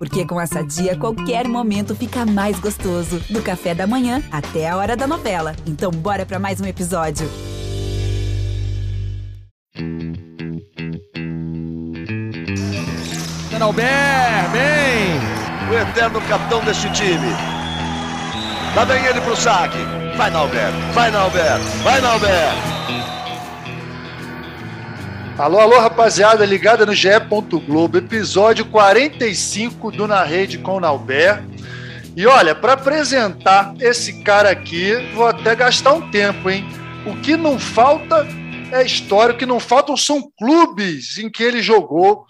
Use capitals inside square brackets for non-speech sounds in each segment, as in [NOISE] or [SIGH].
Porque com essa dia, qualquer momento fica mais gostoso. Do café da manhã até a hora da novela. Então, bora para mais um episódio. Albert, bem! O eterno capitão deste time. Lá vem ele pro saque. Vai, Nalber, vai, Nalber, vai, Nalber. Alô, alô, rapaziada, ligada no GE. Globo, episódio 45 do Na Rede com Nauber. E olha, para apresentar esse cara aqui, vou até gastar um tempo, hein? O que não falta é história, o que não faltam são clubes em que ele jogou.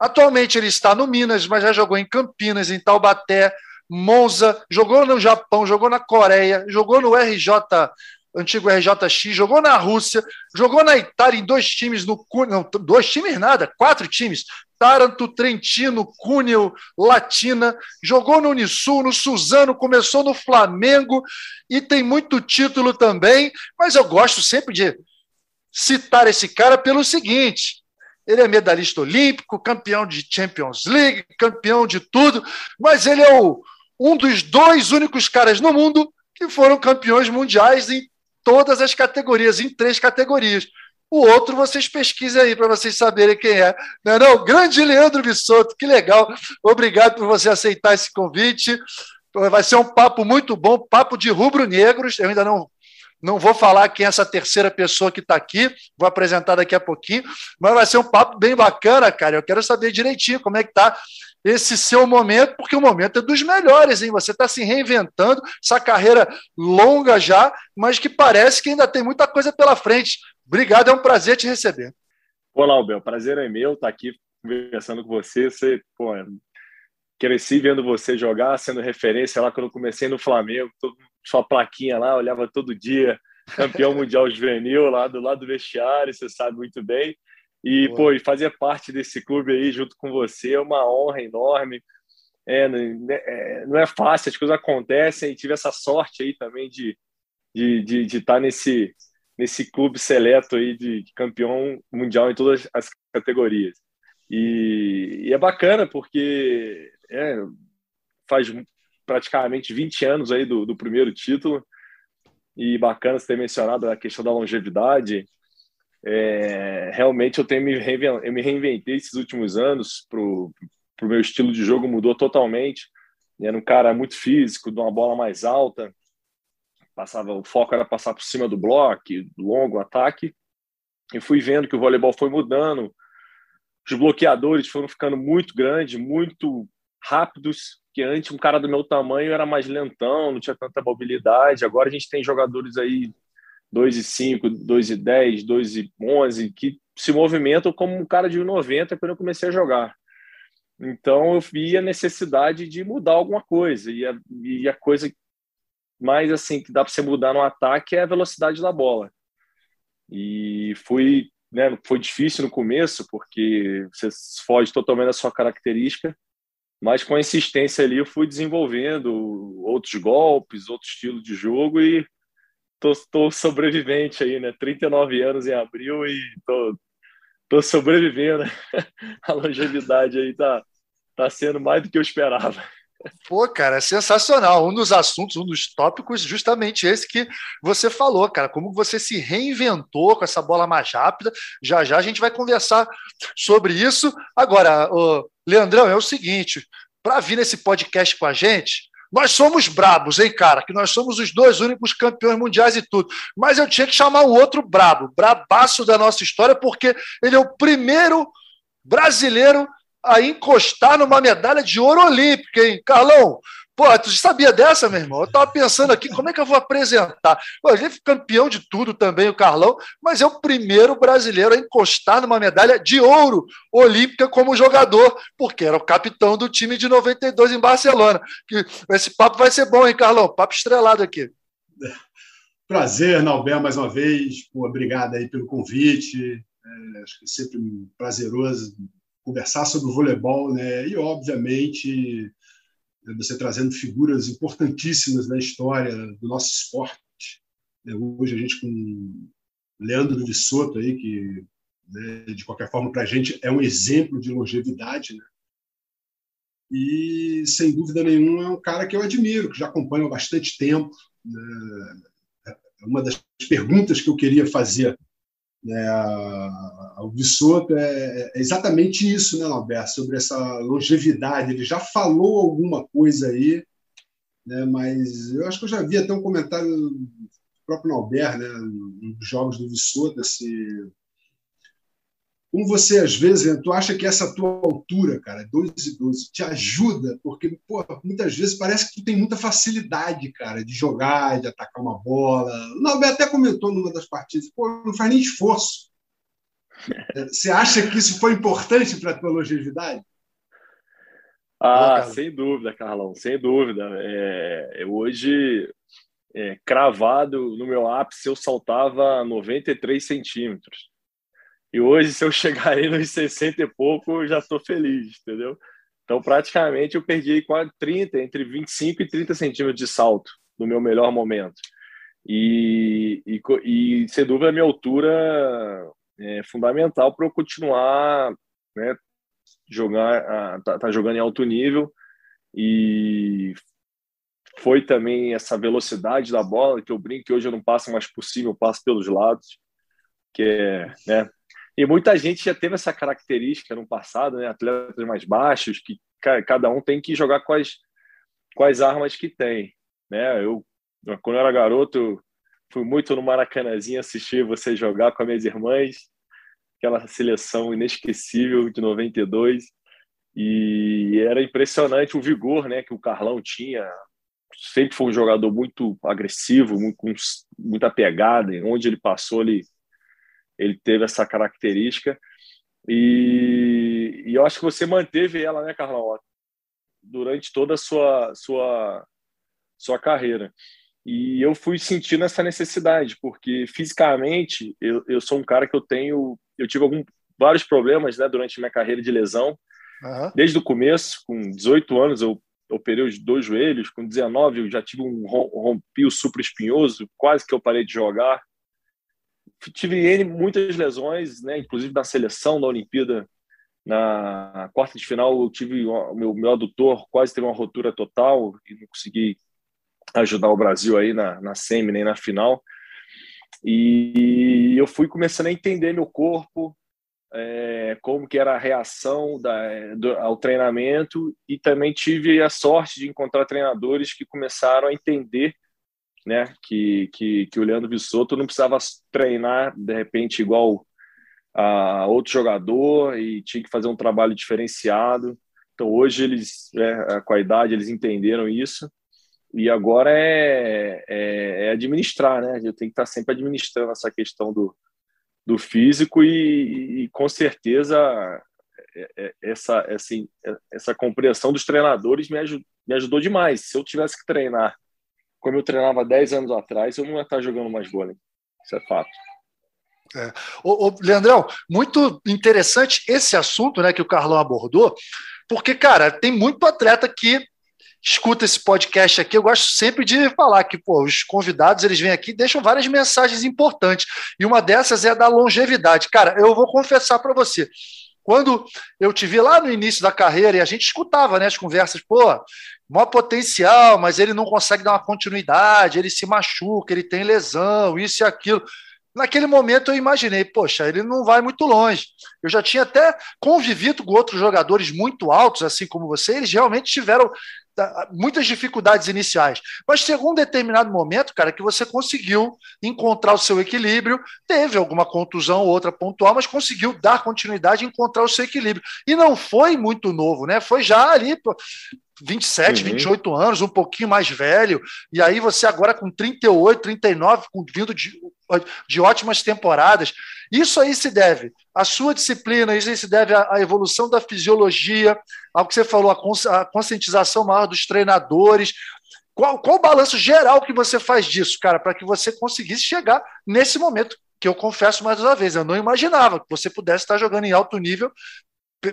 Atualmente ele está no Minas, mas já jogou em Campinas, em Taubaté, Monza, jogou no Japão, jogou na Coreia, jogou no RJ antigo RJX, jogou na Rússia, jogou na Itália em dois times, no não, dois times nada, quatro times, Taranto, Trentino, Cúneo, Latina, jogou no Unisul, no Suzano, começou no Flamengo e tem muito título também, mas eu gosto sempre de citar esse cara pelo seguinte, ele é medalhista olímpico, campeão de Champions League, campeão de tudo, mas ele é o, um dos dois únicos caras no mundo que foram campeões mundiais em todas as categorias, em três categorias. O outro vocês pesquisem aí para vocês saberem quem é. Não é não? Grande Leandro Bissoto, que legal. Obrigado por você aceitar esse convite. Vai ser um papo muito bom, papo de rubro-negros. Eu ainda não não vou falar quem é essa terceira pessoa que está aqui, vou apresentar daqui a pouquinho, mas vai ser um papo bem bacana, cara. Eu quero saber direitinho como é que está esse seu momento, porque o momento é dos melhores, hein? Você está se reinventando, essa carreira longa já, mas que parece que ainda tem muita coisa pela frente. Obrigado, é um prazer te receber. Olá, Albel, prazer é meu estar aqui conversando com você. Você, pô, cresci vendo você jogar, sendo referência lá quando eu comecei no Flamengo, sua plaquinha lá, olhava todo dia, campeão mundial juvenil lá do lado do vestiário, você sabe muito bem. E, pô, e fazer parte desse clube aí junto com você é uma honra enorme. É, né, é, não é fácil, as coisas acontecem e tive essa sorte aí também de de, de, de estar tá nesse, nesse clube seleto aí de campeão mundial em todas as categorias. E, e é bacana porque é, faz praticamente 20 anos aí do, do primeiro título e bacana você ter mencionado a questão da longevidade é, realmente eu tenho me eu me reinventei esses últimos anos pro pro meu estilo de jogo mudou totalmente. Era um cara muito físico, de uma bola mais alta. Passava, o foco era passar por cima do bloco, longo ataque. E fui vendo que o voleibol foi mudando. Os bloqueadores foram ficando muito grandes, muito rápidos, que antes um cara do meu tamanho era mais lentão, não tinha tanta mobilidade. Agora a gente tem jogadores aí 2 e 5, 2 e 10, 2 e 11, que se movimentam como um cara de 90 quando eu comecei a jogar. Então eu vi a necessidade de mudar alguma coisa e a, e a coisa mais assim que dá para você mudar no ataque é a velocidade da bola. E fui, né, foi difícil no começo porque você foge totalmente da sua característica, mas com a insistência ali eu fui desenvolvendo outros golpes, outro estilo de jogo e tô, tô sobrevivente aí, né? 39 anos em abril e tô, tô sobrevivendo. [LAUGHS] A longevidade aí tá, tá sendo mais do que eu esperava. Pô, cara, é sensacional. Um dos assuntos, um dos tópicos, justamente esse que você falou, cara. Como você se reinventou com essa bola mais rápida. Já já a gente vai conversar sobre isso. Agora, Leandrão, é o seguinte: para vir nesse podcast com a gente, nós somos brabos, hein, cara? Que nós somos os dois únicos campeões mundiais e tudo. Mas eu tinha que chamar um outro brabo, brabaço da nossa história, porque ele é o primeiro brasileiro a encostar numa medalha de ouro olímpica, hein? Carlão, Pô, tu sabia dessa, meu irmão? Eu estava pensando aqui, como é que eu vou apresentar? Pô, ele é campeão de tudo também, o Carlão, mas é o primeiro brasileiro a encostar numa medalha de ouro olímpica como jogador, porque era o capitão do time de 92 em Barcelona. Esse papo vai ser bom, hein, Carlão? Papo estrelado aqui. Prazer, Nalber, mais uma vez. Pô, obrigado aí pelo convite. É, acho que é sempre prazeroso conversar sobre o voleibol, né? E, obviamente, você trazendo figuras importantíssimas na história do nosso esporte. Né, hoje a gente com Leandro de Soto aí, que né, de qualquer forma para a gente é um exemplo de longevidade, né? e, sem dúvida nenhuma, é um cara que eu admiro, que já acompanho há bastante tempo. Né? É uma das perguntas que eu queria fazer né, ao Vissoto é, é, exatamente isso, né, Alberto, sobre essa longevidade. Ele já falou alguma coisa aí, né, mas eu acho que eu já vi até um comentário do próprio Albert, né, nos jogos do Vissoto, se como você, às vezes, tu acha que essa tua altura, cara, 2 e 12, te ajuda? Porque, pô, muitas vezes parece que tu tem muita facilidade, cara, de jogar, de atacar uma bola. O Nobel até comentou numa das partidas, pô, não faz nem esforço. É, você acha que isso foi importante para a tua longevidade? Ah, sem dúvida, Carlão, sem dúvida. É, hoje, é, cravado no meu ápice, eu saltava 93 centímetros. E hoje, se eu chegar aí nos 60 e pouco, já estou feliz, entendeu? Então, praticamente, eu perdi quase 30, entre 25 e 30 centímetros de salto no meu melhor momento. E, e, e sem dúvida, a minha altura é fundamental para eu continuar né, jogar, tá, tá jogando em alto nível. E foi também essa velocidade da bola, que eu brinco que hoje eu não passo mais por cima, eu passo pelos lados, que é, né, e muita gente já teve essa característica no passado, né? Atletas mais baixos, que cada um tem que jogar com as, com as armas que tem. Né? Eu, quando eu era garoto, fui muito no Maracanãzinho assistir você jogar com as minhas irmãs, aquela seleção inesquecível de 92. E era impressionante o vigor né, que o Carlão tinha. Sempre foi um jogador muito agressivo, muito, com muita pegada. Onde ele passou, ele ele teve essa característica. E, e, eu acho que você manteve ela, né, Carlão, durante toda a sua, sua, sua carreira. E eu fui sentindo essa necessidade, porque fisicamente eu, eu sou um cara que eu tenho. Eu tive algum, vários problemas né, durante minha carreira de lesão. Uhum. Desde o começo, com 18 anos, eu operei os dois joelhos. Com 19, eu já tive um rompi o supra espinhoso, quase que eu parei de jogar tive muitas lesões, né? Inclusive na seleção da Olimpíada, na quarta de final, eu tive o meu, meu adutor quase teve uma rotura total e não consegui ajudar o Brasil aí na, na semi nem na final. E eu fui começando a entender meu corpo, é, como que era a reação da, do, ao treinamento e também tive a sorte de encontrar treinadores que começaram a entender né? Que, que, que o Leandro Bissotto não precisava treinar de repente igual a outro jogador e tinha que fazer um trabalho diferenciado. Então hoje eles, é, com a idade, eles entenderam isso e agora é, é, é, administrar, né? Eu tenho que estar sempre administrando essa questão do, do físico e, e com certeza é, é, essa, essa, essa compreensão dos treinadores me, ajud, me ajudou demais. Se eu tivesse que treinar como eu treinava 10 anos atrás, eu não ia estar jogando mais vôlei. Isso é fato. É. Ô, ô, Leandrão, muito interessante esse assunto né, que o Carlão abordou, porque, cara, tem muito atleta que escuta esse podcast aqui. Eu gosto sempre de falar que pô, os convidados eles vêm aqui e deixam várias mensagens importantes, e uma dessas é da longevidade. Cara, eu vou confessar para você. Quando eu te vi lá no início da carreira e a gente escutava né, as conversas, pô, maior potencial, mas ele não consegue dar uma continuidade, ele se machuca, ele tem lesão, isso e aquilo. Naquele momento eu imaginei, poxa, ele não vai muito longe. Eu já tinha até convivido com outros jogadores muito altos, assim como você, eles realmente tiveram tá, muitas dificuldades iniciais. Mas chegou um determinado momento, cara, que você conseguiu encontrar o seu equilíbrio, teve alguma contusão ou outra pontual, mas conseguiu dar continuidade e encontrar o seu equilíbrio. E não foi muito novo, né? Foi já ali 27, uhum. 28 anos, um pouquinho mais velho, e aí você agora com 38, 39, com, vindo de, de ótimas temporadas. Isso aí se deve à sua disciplina, isso aí se deve à, à evolução da fisiologia, ao que você falou, a, conscientização maior dos treinadores. Qual, qual o balanço geral que você faz disso, cara, para que você conseguisse chegar nesse momento? Que eu confesso mais uma vez, eu não imaginava que você pudesse estar jogando em alto nível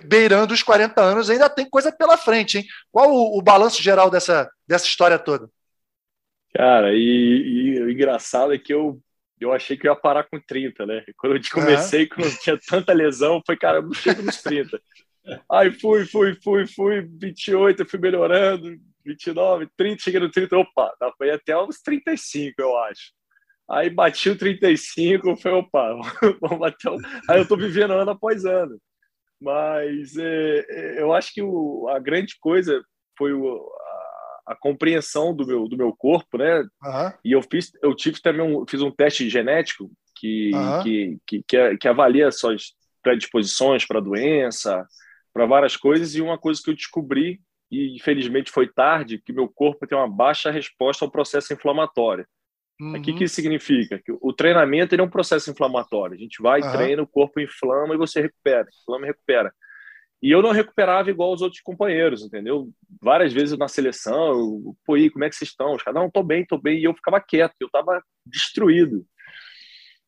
beirando os 40 anos, ainda tem coisa pela frente, hein? Qual o, o balanço geral dessa, dessa história toda? Cara, e, e, o engraçado é que eu, eu achei que eu ia parar com 30, né? Quando eu comecei, uhum. quando tinha tanta lesão, foi, cara, eu chego nos 30. Aí fui, fui, fui, fui, 28, fui melhorando, 29, 30, cheguei no 30, opa, dá pra ir até uns 35, eu acho. Aí bati o 35, foi, opa, [LAUGHS] vamos bater. Aí eu tô vivendo ano após ano. Mas é, é, eu acho que o, a grande coisa foi o, a, a, compreensão do meu, do meu corpo, né? Uhum. E eu fiz, eu tive também um, fiz um teste genético que, uhum. que, que, que, que avalia suas predisposições para doença, para várias coisas, e uma coisa que eu descobri, e infelizmente foi tarde, que meu corpo tem uma baixa resposta ao processo inflamatório. Uhum. O que, que isso significa? Que o treinamento ele é um processo inflamatório. A gente vai, uhum. treina, o corpo inflama e você recupera, inflama e recupera. E eu não recuperava igual os outros companheiros, entendeu? Várias vezes na seleção, eu, pô, como é que vocês estão? Os caras, não, tô bem, tô bem. E eu ficava quieto, eu tava destruído.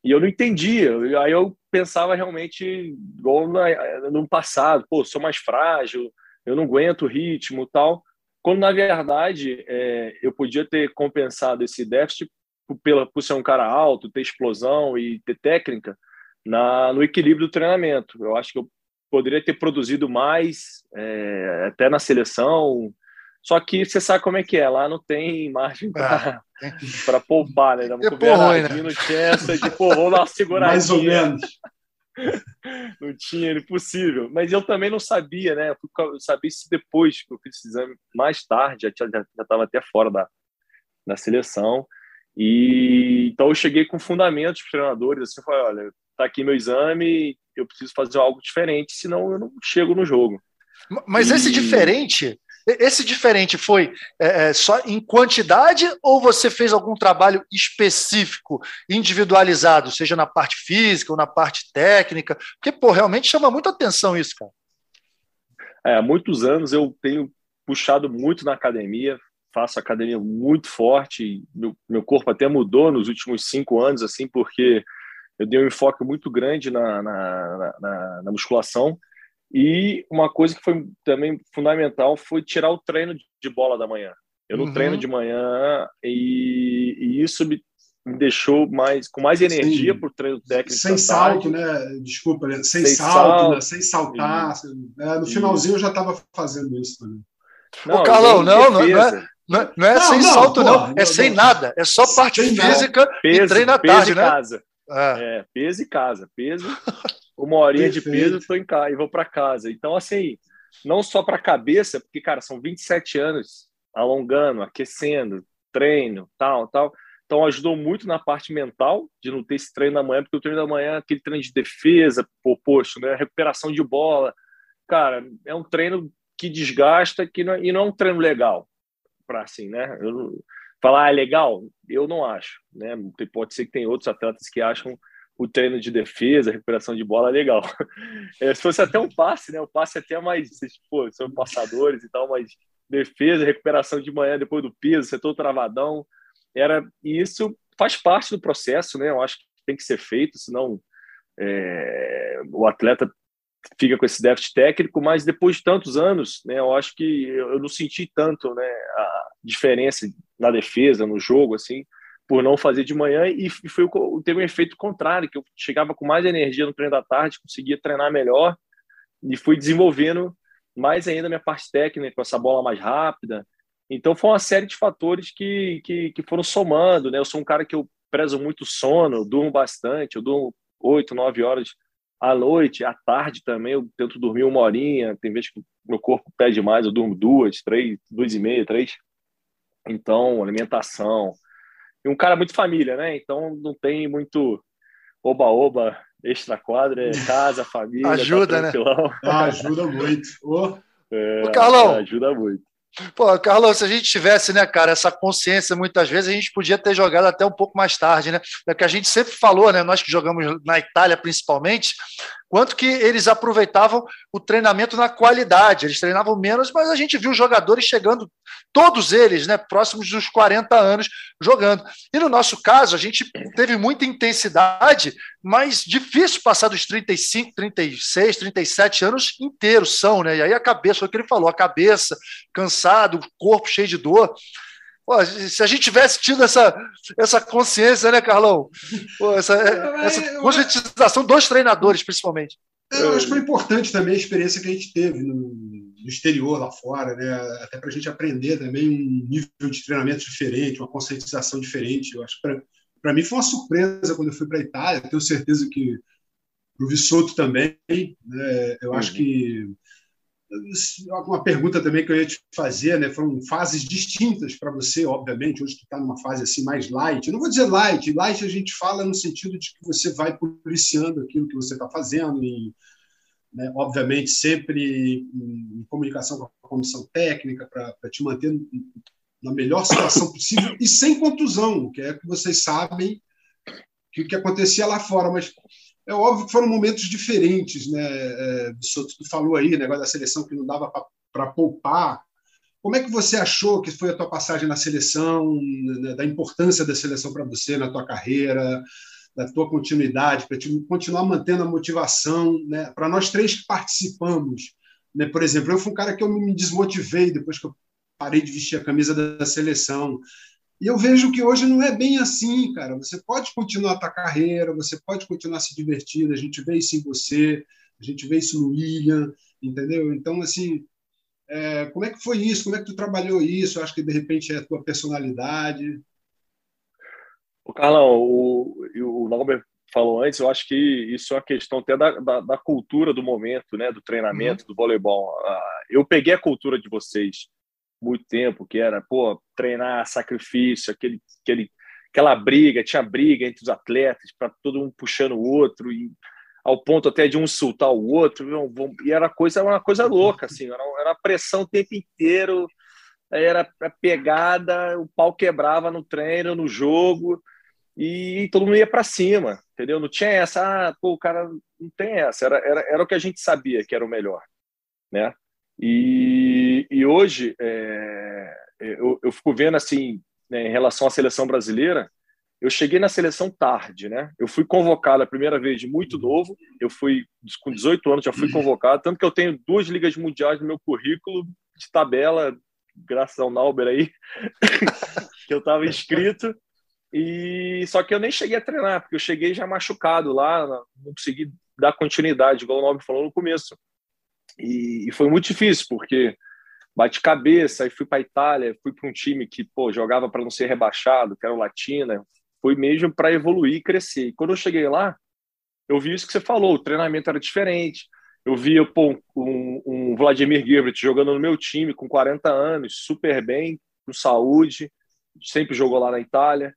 E eu não entendia. Aí eu pensava realmente igual na, no passado, pô, sou mais frágil, eu não aguento o ritmo tal. Quando, na verdade, é, eu podia ter compensado esse déficit pela, por ser um cara alto, ter explosão e ter técnica na, no equilíbrio do treinamento. Eu acho que eu poderia ter produzido mais, é, até na seleção. Só que você sabe como é que é, lá não tem margem para ah, [LAUGHS] poupar, né? Não, é porra, né? essa de, pô, vamos dar uma seguradinha. Mais ou menos. [LAUGHS] não tinha, era impossível. Mas eu também não sabia, né? Eu sabia isso depois que eu fiz esse exame, mais tarde, já estava até fora da, da seleção. E então eu cheguei com fundamentos para os treinadores, assim, falei, olha, tá aqui meu exame, eu preciso fazer algo diferente, senão eu não chego no jogo. Mas e... esse diferente, esse diferente foi é, é, só em quantidade ou você fez algum trabalho específico, individualizado, seja na parte física ou na parte técnica? Porque, pô, realmente chama muita atenção isso, cara. É, há muitos anos eu tenho puxado muito na academia, faço academia muito forte, meu, meu corpo até mudou nos últimos cinco anos, assim, porque eu dei um enfoque muito grande na, na, na, na musculação. E uma coisa que foi também fundamental foi tirar o treino de bola da manhã. Eu não uhum. treino de manhã e, e isso me, me, deixou mais com mais energia para o treino técnico. Sem salto, né? Desculpa, né? sem, sem salto, salto né? sem saltar. É, no finalzinho eu já estava fazendo isso também. Não, Ô, Carlão, não, não, não, é, não, é, não é não, sem não, salto, não. É sem nada. É só parte física peso, e treino à tarde, né? Casa. É. é. peso e casa. Peso, uma horinha de peso, estou em casa e vou para casa. Então, assim, não só para a cabeça, porque, cara, são 27 anos alongando, aquecendo, treino, tal, tal. Então, ajudou muito na parte mental de não ter esse treino da manhã, porque o treino da manhã é aquele treino de defesa, oposto, né? Recuperação de bola. Cara, é um treino que desgasta que não, e não é um treino legal para assim, né? Eu, falar ah, é legal, eu não acho, né? Pode ser que tem outros atletas que acham o treino de defesa, recuperação de bola legal. [LAUGHS] É, se fosse até um passe, né? O passe é até mais, pô, são passadores e tal, mas defesa, recuperação de manhã depois do piso, setor travadão, era e isso faz parte do processo, né? Eu acho que tem que ser feito, senão é, o atleta fica com esse déficit técnico, mas depois de tantos anos, né, eu acho que eu não senti tanto né, a diferença na defesa, no jogo, assim, por não fazer de manhã e foi teve um efeito contrário, que eu chegava com mais energia no treino da tarde, conseguia treinar melhor e fui desenvolvendo mais ainda minha parte técnica, com essa bola mais rápida. Então foi uma série de fatores que, que, que foram somando, né? Eu sou um cara que eu prezo muito sono, durmo bastante, eu durmo oito, nove horas à noite, à tarde também, eu tento dormir uma horinha. Tem vezes que meu corpo pede mais, eu durmo duas, três, duas e meia, três. Então, alimentação. E um cara muito família, né? Então não tem muito oba-oba, extra quadra, é casa, família. Tá ajuda, tá né? Ah, ajuda muito. Oh. [LAUGHS] É, Ô, Carlão, ajuda muito. Pô, Carlos, se a gente tivesse, né, cara, essa consciência, muitas vezes a gente podia ter jogado até um pouco mais tarde, né? É que a gente sempre falou, né? Nós que jogamos na Itália, principalmente, quanto que eles aproveitavam o treinamento na qualidade. Eles treinavam menos, mas a gente viu jogadores chegando, todos eles, né, próximos dos 40 anos jogando. E no nosso caso, a gente teve muita intensidade, mas difícil passar dos 35, 36, 37 anos inteiros são, né? E aí a cabeça, foi o que ele falou, a cabeça cansado, o corpo cheio de dor. Pô, se a gente tivesse tido essa, essa consciência, né, Carlão? Pô, essa, essa conscientização dos treinadores, principalmente. É, eu acho que foi importante também a experiência que a gente teve no, no exterior, lá fora, né? até para a gente aprender também um nível de treinamento diferente, uma conscientização diferente. Eu acho que para mim foi uma surpresa quando eu fui para a Itália. Tenho certeza que para o Vissoto também. Né? Eu uhum. acho que uma pergunta também que eu ia te fazer, né? Foram fases distintas para você, obviamente. Hoje tu está numa fase assim mais light. Eu não vou dizer light. Light a gente fala no sentido de que você vai policiando aquilo que você está fazendo e, né, obviamente, sempre em, comunicação com a comissão técnica para te manter na melhor situação possível e sem contusão, que é que vocês sabem que o que acontecia lá fora. Mas é óbvio que foram momentos diferentes, né? É, tu falou aí, negócio da seleção que não dava para poupar. Como é que você achou que foi a tua passagem na seleção, né, da importância da seleção para você na tua carreira, da tua continuidade, para continuar mantendo a motivação, né? Para nós três que participamos, né? Por exemplo, eu fui um cara que eu me desmotivei depois que eu parei de vestir a camisa da seleção. E eu vejo que hoje não é bem assim, cara. Você pode continuar a tua carreira, você pode continuar se divertindo. A gente vê isso em você, a gente vê isso no William, entendeu? Então, assim, é, como é que foi isso? Como é que tu trabalhou isso? Eu acho que de repente é a tua personalidade. O Carlão, o, o Norbert falou antes, eu acho que isso é uma questão até da, da, da cultura do momento, né, do treinamento, uhum. do voleibol. Ah, eu peguei a cultura de vocês muito tempo, que era, pô, treinar sacrifício, aquele, aquele, aquela briga, tinha briga entre os atletas, para todo um puxando o outro, e ao ponto até de um insultar o outro, e era coisa, uma coisa louca, assim, era, era pressão o tempo inteiro, era a pegada, o pau quebrava no treino, no jogo, e todo mundo ia para cima, entendeu? Não tinha essa, ah, pô, o cara não tem essa, era, era, era o que a gente sabia que era o melhor, né? E, e hoje é, eu, eu, fico vendo assim, né, em relação à seleção brasileira, eu cheguei na seleção tarde, né? Eu fui convocado a primeira vez de muito novo, eu fui com 18 anos, já fui convocado, tanto que eu tenho duas ligas mundiais no meu currículo de tabela, graças ao Nauber aí, [LAUGHS] que eu estava inscrito. E só que eu nem cheguei a treinar, porque eu cheguei já machucado lá, não consegui dar continuidade, igual o Nauber falou no começo. E, e foi muito difícil, porque bate cabeça, aí fui para a Itália, fui para um time que pô, jogava para não ser rebaixado, que era o Latina, foi mesmo para evoluir e crescer. E quando eu cheguei lá, eu vi isso que você falou, o treinamento era diferente. Eu via pô, um, um Vladimir Guerrero jogando no meu time com 40 anos, super bem, com saúde, sempre jogou lá na Itália.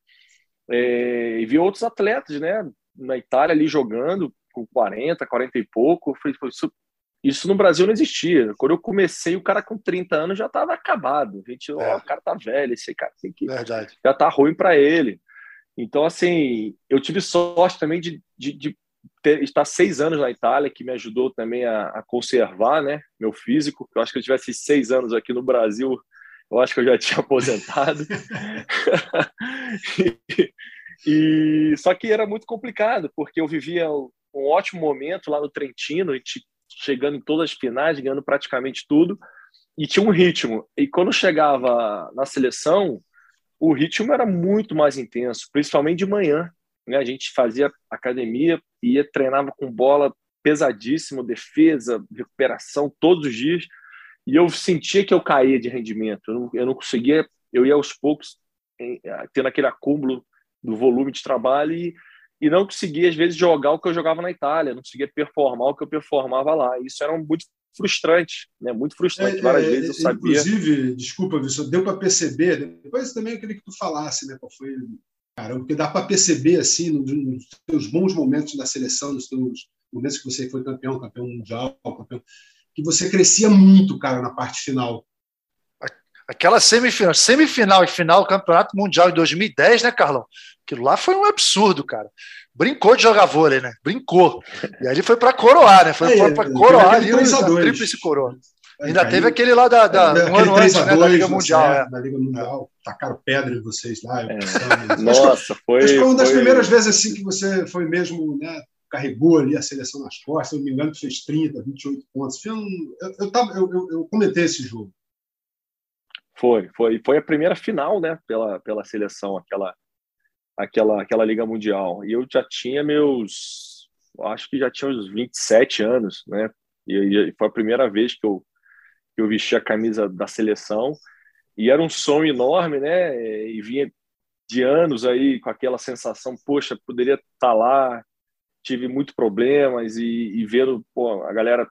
É, e vi outros atletas, né, na Itália ali jogando com 40, 40 e pouco. Foi, foi isso no Brasil não existia. Quando eu comecei, o cara com 30 anos já estava acabado. A gente, é. oh, o cara tá velho, esse cara tem que. Verdade. Já tá ruim para ele. Então, assim, eu tive sorte também de, de, de ter, estar seis anos na Itália, que me ajudou também a, a, conservar né, meu físico. Eu acho que eu tivesse seis anos aqui no Brasil, eu acho que eu já [LAUGHS] tinha aposentado. [LAUGHS] e, e, só que era muito complicado, porque eu vivia um ótimo momento lá no Trentino, e chegando em todas as finais, ganhando praticamente tudo, e tinha um ritmo. E quando chegava na seleção, o ritmo era muito mais intenso, principalmente de manhã. Né? A gente fazia academia, ia treinava com bola pesadíssimo, defesa, recuperação todos os dias, e eu sentia que eu caía de rendimento. Eu não, eu não conseguia, eu ia aos poucos tendo aquele acúmulo do volume de trabalho e e não conseguia, às vezes, jogar o que eu jogava na Itália, não conseguia performar o que eu performava lá. Isso era muito frustrante, né? muito frustrante. É, Várias é, vezes eu sabia. Inclusive, desculpa, Wilson, deu para perceber, depois também eu queria que tu falasse, né, qual foi. Cara, porque dá para perceber, assim, nos, nos teus bons momentos da seleção, nos teus momentos que você foi campeão, campeão mundial, campeão, que você crescia muito, cara, na parte final. Aquela semifinal, semifinal e final do Campeonato Mundial em 2010, né, Carlão? Aquilo lá foi um absurdo, cara. Brincou de jogar vôlei, né? Brincou. E aí ele foi para coroar, né? Foi é, para coroar ali o tríplice coroa. Ainda teve aquele lá da, da um ano antes, né, da Liga Mundial. É, é. Da Liga Mundial. Tacaram pedra em vocês lá. É. Nossa, foi. Acho que foi uma das foi... primeiras vezes assim que você foi mesmo, né? Carregou ali a seleção nas costas, se não me engano, fez 30, 28 pontos. Eu, eu, tava, eu, eu, eu comentei esse jogo. Foi, foi, foi a primeira final, né, pela, pela seleção, aquela, aquela, aquela Liga Mundial. E eu já tinha meus acho que já tinha uns 27 anos, né? E, foi a primeira vez que eu, que eu vesti a camisa da seleção. E era um sonho enorme, né? E vinha de anos aí com aquela sensação, poxa, poderia estar tá lá. Tive muitos problemas e, e vendo pô, a galera,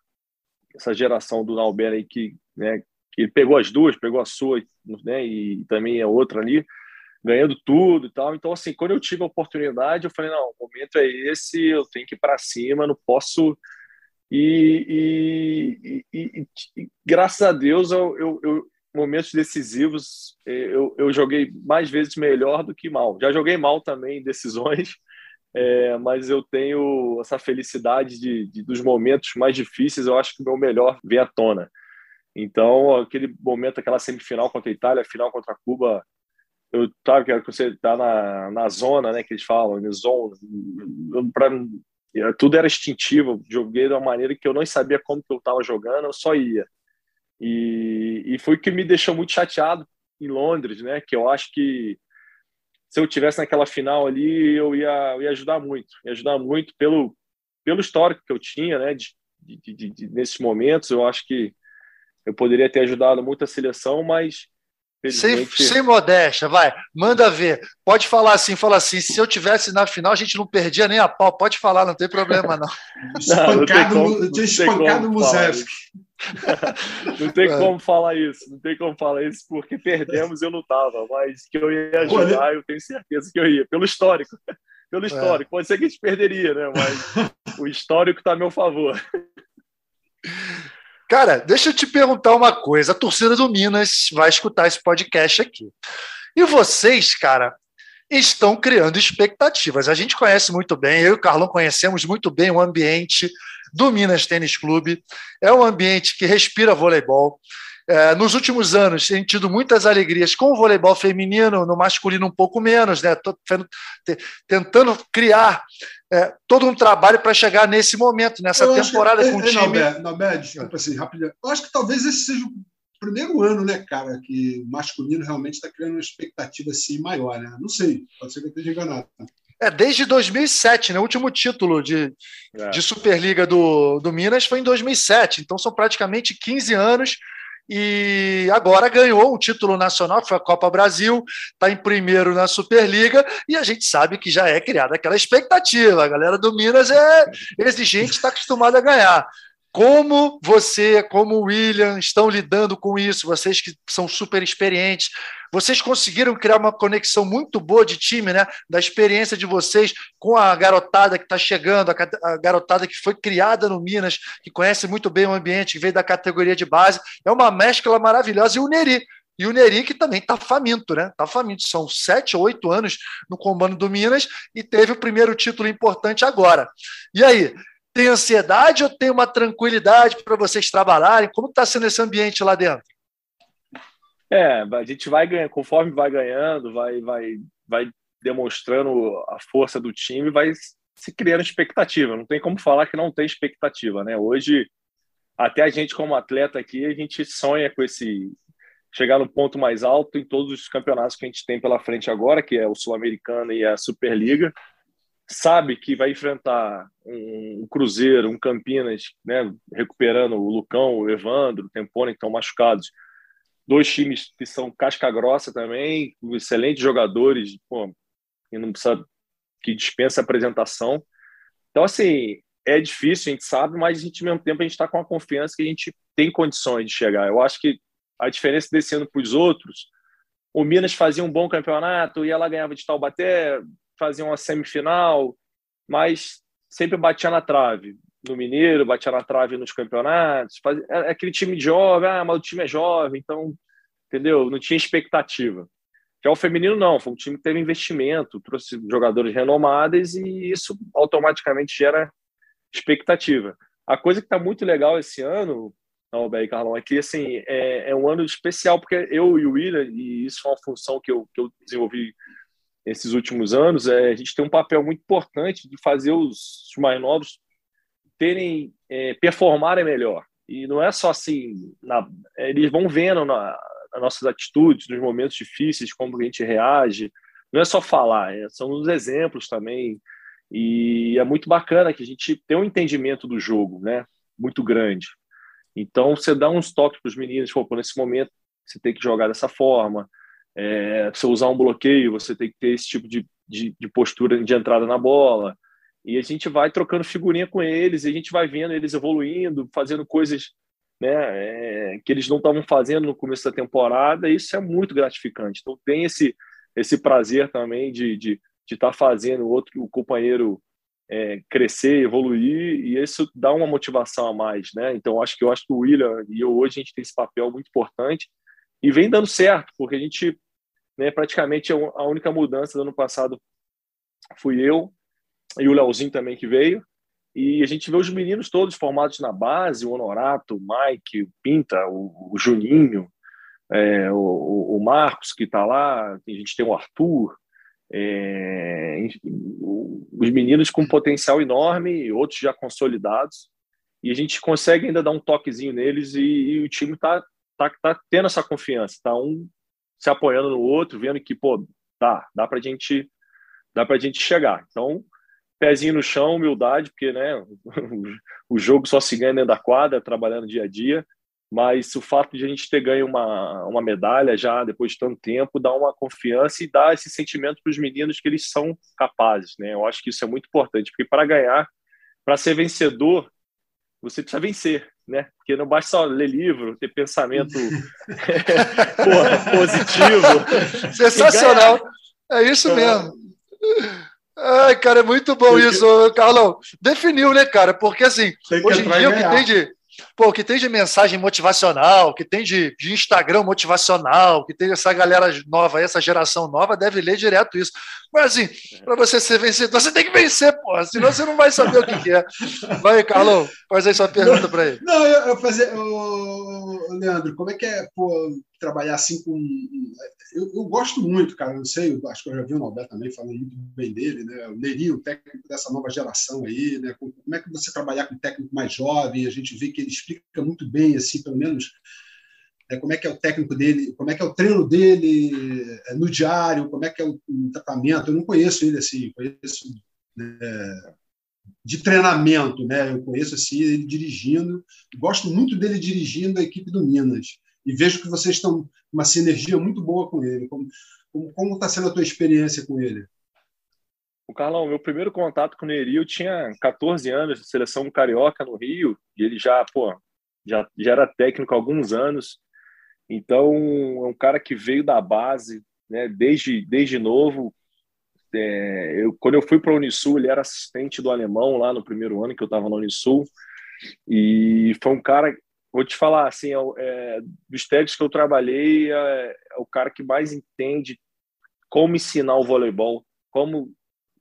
essa geração do Nauber aí que, né, ele pegou as duas, pegou a sua, né, e também a outra ali, ganhando tudo e tal. Então, assim, quando eu tive a oportunidade, eu falei, não, o momento é esse, eu tenho que ir para cima, não posso... E, e, e, e graças a Deus, eu, eu, eu, momentos decisivos, eu, eu joguei mais vezes melhor do que mal. Já joguei mal também em decisões, é, [LAUGHS] mas eu tenho essa felicidade de, de, dos momentos mais difíceis, eu acho que o meu melhor vem à tona. Então, aquele momento, aquela semifinal contra a Itália, final contra a Cuba, eu sabe que você está na, na zona, né, que eles falam, na zona, para tudo era instintivo, joguei de uma maneira que eu não sabia como que eu estava jogando, eu só ia. E, e foi o que me deixou muito chateado em Londres, né, que eu acho que se eu tivesse naquela final ali, eu ia, eu ia ajudar muito, ia ajudar muito pelo pelo histórico que eu tinha, né, de, de, de, de nesses momentos, eu acho que eu poderia ter ajudado muito a seleção, mas sem, sem modéstia, vai, manda ver. Pode falar assim, fala assim. Se eu tivesse na final, a gente não perdia nem a pau. Pode falar, não tem problema, não. [LAUGHS] espancado, não tinha espancado o Musevski. não tem como falar isso, não tem como falar isso, porque perdemos eu não estava, mas que eu ia ajudar, eu tenho certeza que eu ia, pelo histórico. [LAUGHS] Pelo é. histórico. É. Pode ser que a gente perderia, né? Mas [LAUGHS] o histórico está a meu favor. Cara, deixa eu te perguntar uma coisa. A torcida do Minas vai escutar esse podcast aqui. E vocês, cara, estão criando expectativas. A gente conhece muito bem, eu e o Carlão conhecemos muito bem o ambiente do Minas Tênis Clube. É um ambiente que respira voleibol. É, nos últimos anos, tem tido muitas alegrias com o voleibol feminino, no masculino um pouco menos, né? Tô tentando criar é, todo um trabalho para chegar nesse momento, nessa eu temporada que, com o time. Nobel, Nobel, desculpa assim, rapidinho. Eu acho que talvez esse seja o primeiro ano, né, cara, que o masculino realmente está criando uma expectativa assim maior, né? Não sei, pode ser que eu esteja enganado. É, desde 2007, né? O último título de, é. de Superliga do, do Minas foi em 2007, então são praticamente 15 anos e agora ganhou um título nacional, que foi a Copa Brasil, está em primeiro na Superliga, e a gente sabe que já é criada aquela expectativa. A galera do Minas é exigente, está acostumada a ganhar. Como você, como o William, estão lidando com isso? Vocês que são super experientes, vocês conseguiram criar uma conexão muito boa de time, né? Da experiência de vocês com a garotada que está chegando, a garotada que foi criada no Minas, que conhece muito bem o ambiente, que veio da categoria de base. É uma mescla maravilhosa. E o Neri, e o Neri, que também está faminto, né? Está faminto. São sete ou oito anos no comando do Minas e teve o primeiro título importante agora. E aí, tem ansiedade ou tem uma tranquilidade para vocês trabalharem? Como está sendo esse ambiente lá dentro? É, a gente vai ganhando, conforme vai ganhando, vai, vai, vai demonstrando a força do time, vai se criando expectativa. Não tem como falar que não tem expectativa, né? Hoje, até a gente como atleta aqui, a gente sonha com esse chegar no ponto mais alto em todos os campeonatos que a gente tem pela frente agora, que é o Sul-Americano e a Superliga sabe que vai enfrentar um, Cruzeiro, um Campinas, né, recuperando o Lucão, o Evandro, o Tempone, que estão machucados. Dois times que são casca grossa também, excelentes jogadores, pô, que não precisa que dispensa apresentação. Então, assim, é difícil, a gente sabe, mas a gente, ao mesmo tempo, a gente está com a confiança que a gente tem condições de chegar. Eu acho que a diferença desse ano para os outros, o Minas fazia um bom campeonato e ela ganhava de Taubaté, fazia uma semifinal, mas sempre batia na trave. No Mineiro, batia na trave nos campeonatos. Fazia, é, é aquele time jovem, ah, mas o time é jovem, então, entendeu? Não tinha expectativa. Já o feminino não, foi um time que teve investimento, trouxe jogadores renomados e isso automaticamente gera expectativa. A coisa que está muito legal esse ano, Albé e Carlão, é que assim, é, é, um ano especial, porque eu e o William, e isso é uma função que eu, que eu desenvolvi nesses últimos anos, é, a gente tem um papel muito importante de fazer os, os mais novos terem, é, performarem melhor. E não é só assim, na, eles vão vendo na, nas nossas atitudes, nos momentos difíceis, como a gente reage. Não é só falar, é, são os exemplos também. E é muito bacana que a gente tem um entendimento do jogo, né? Muito grande. Então, você dá uns toques para os meninos, pô, nesse momento você tem que jogar dessa forma. É, você usar um bloqueio, você tem que ter esse tipo de, de, de, postura de entrada na bola. E a gente vai trocando figurinha com eles, e a gente vai vendo eles evoluindo, fazendo coisas né, é, que eles não estavam fazendo no começo da temporada, e isso é muito gratificante. Então, tem esse, esse prazer também de estar de, de tá fazendo o outro o companheiro é, crescer, evoluir, e isso dá uma motivação a mais, né? Então, acho que eu acho que o William e eu hoje a gente tem esse papel muito importante e vem dando certo, porque a gente, né, praticamente a única mudança do ano passado fui eu e o Leozinho também que veio, e a gente vê os meninos todos formados na base, o Honorato, o Mike, o Pinta, o, o Juninho, é, o, o, Marcos que está lá, a gente tem o Arthur, é, os meninos com potencial enorme, outros já consolidados, e a gente consegue ainda dar um toquezinho neles e, e o time está tá, tá tendo essa confiança, tá um se apoiando no outro, vendo que, pô, dá, dá pra gente, dá pra gente chegar. Então, pezinho no chão, humildade, porque, né, [LAUGHS] o jogo só se ganha dentro da quadra, trabalhando dia a dia, mas o fato de a gente ter ganho uma, uma medalha já depois de tanto tempo dá uma confiança e dá esse sentimento para os meninos que eles são capazes, né? Eu acho que isso é muito importante, porque para ganhar, para ser vencedor, você precisa vencer, né? Porque não basta só ler livro, ter pensamento [LAUGHS] [LAUGHS] porra, positivo. Sensacional. É isso mesmo. Ai, cara, é muito bom Porque... isso, Carlão. Definiu, né, cara? Porque assim, hoje em dia o que tem de Pô, que tem de mensagem motivacional, que tem de, de Instagram motivacional, que tem essa galera nova, essa geração nova, deve ler direto isso. Mas assim, para você ser vencedor, você tem que vencer, pô, senão você não vai saber o que, que é. Vai, Carlão, faz aí sua pergunta para ele. Não, eu, eu fazer. Leandro, como é que é pô, trabalhar assim com. Eu, eu, gosto muito, cara, eu sei, acho que eu já vi o Norberto também falando muito bem dele, né? O Neri, o técnico dessa nova geração aí, né? Como é que você trabalhar com técnico mais jovem? A gente vê que ele explica muito bem, assim, pelo menos. É, como é que é o técnico dele, como é que é o treino dele é, no diário, como é que é o, o tratamento. Eu não conheço ele assim, conheço né, de treinamento, né? Eu conheço assim ele dirigindo, gosto muito dele dirigindo a equipe do Minas e vejo que vocês estão uma sinergia muito boa com ele. Como como está sendo a tua experiência com ele? O Carlão, meu primeiro contato com o Neri, eu tinha 14 anos, seleção carioca no Rio, e ele já, pô, já, já era técnico há alguns anos. Então, é um cara que veio da base, né, desde, desde novo, é, eu, quando eu fui para a Unisul, ele era assistente do alemão lá no primeiro ano que eu estava na Unisul. E foi um cara, vou te falar, assim, é, é, dos técnicos que eu trabalhei, é, é, o cara que mais entende como ensinar o voleibol, como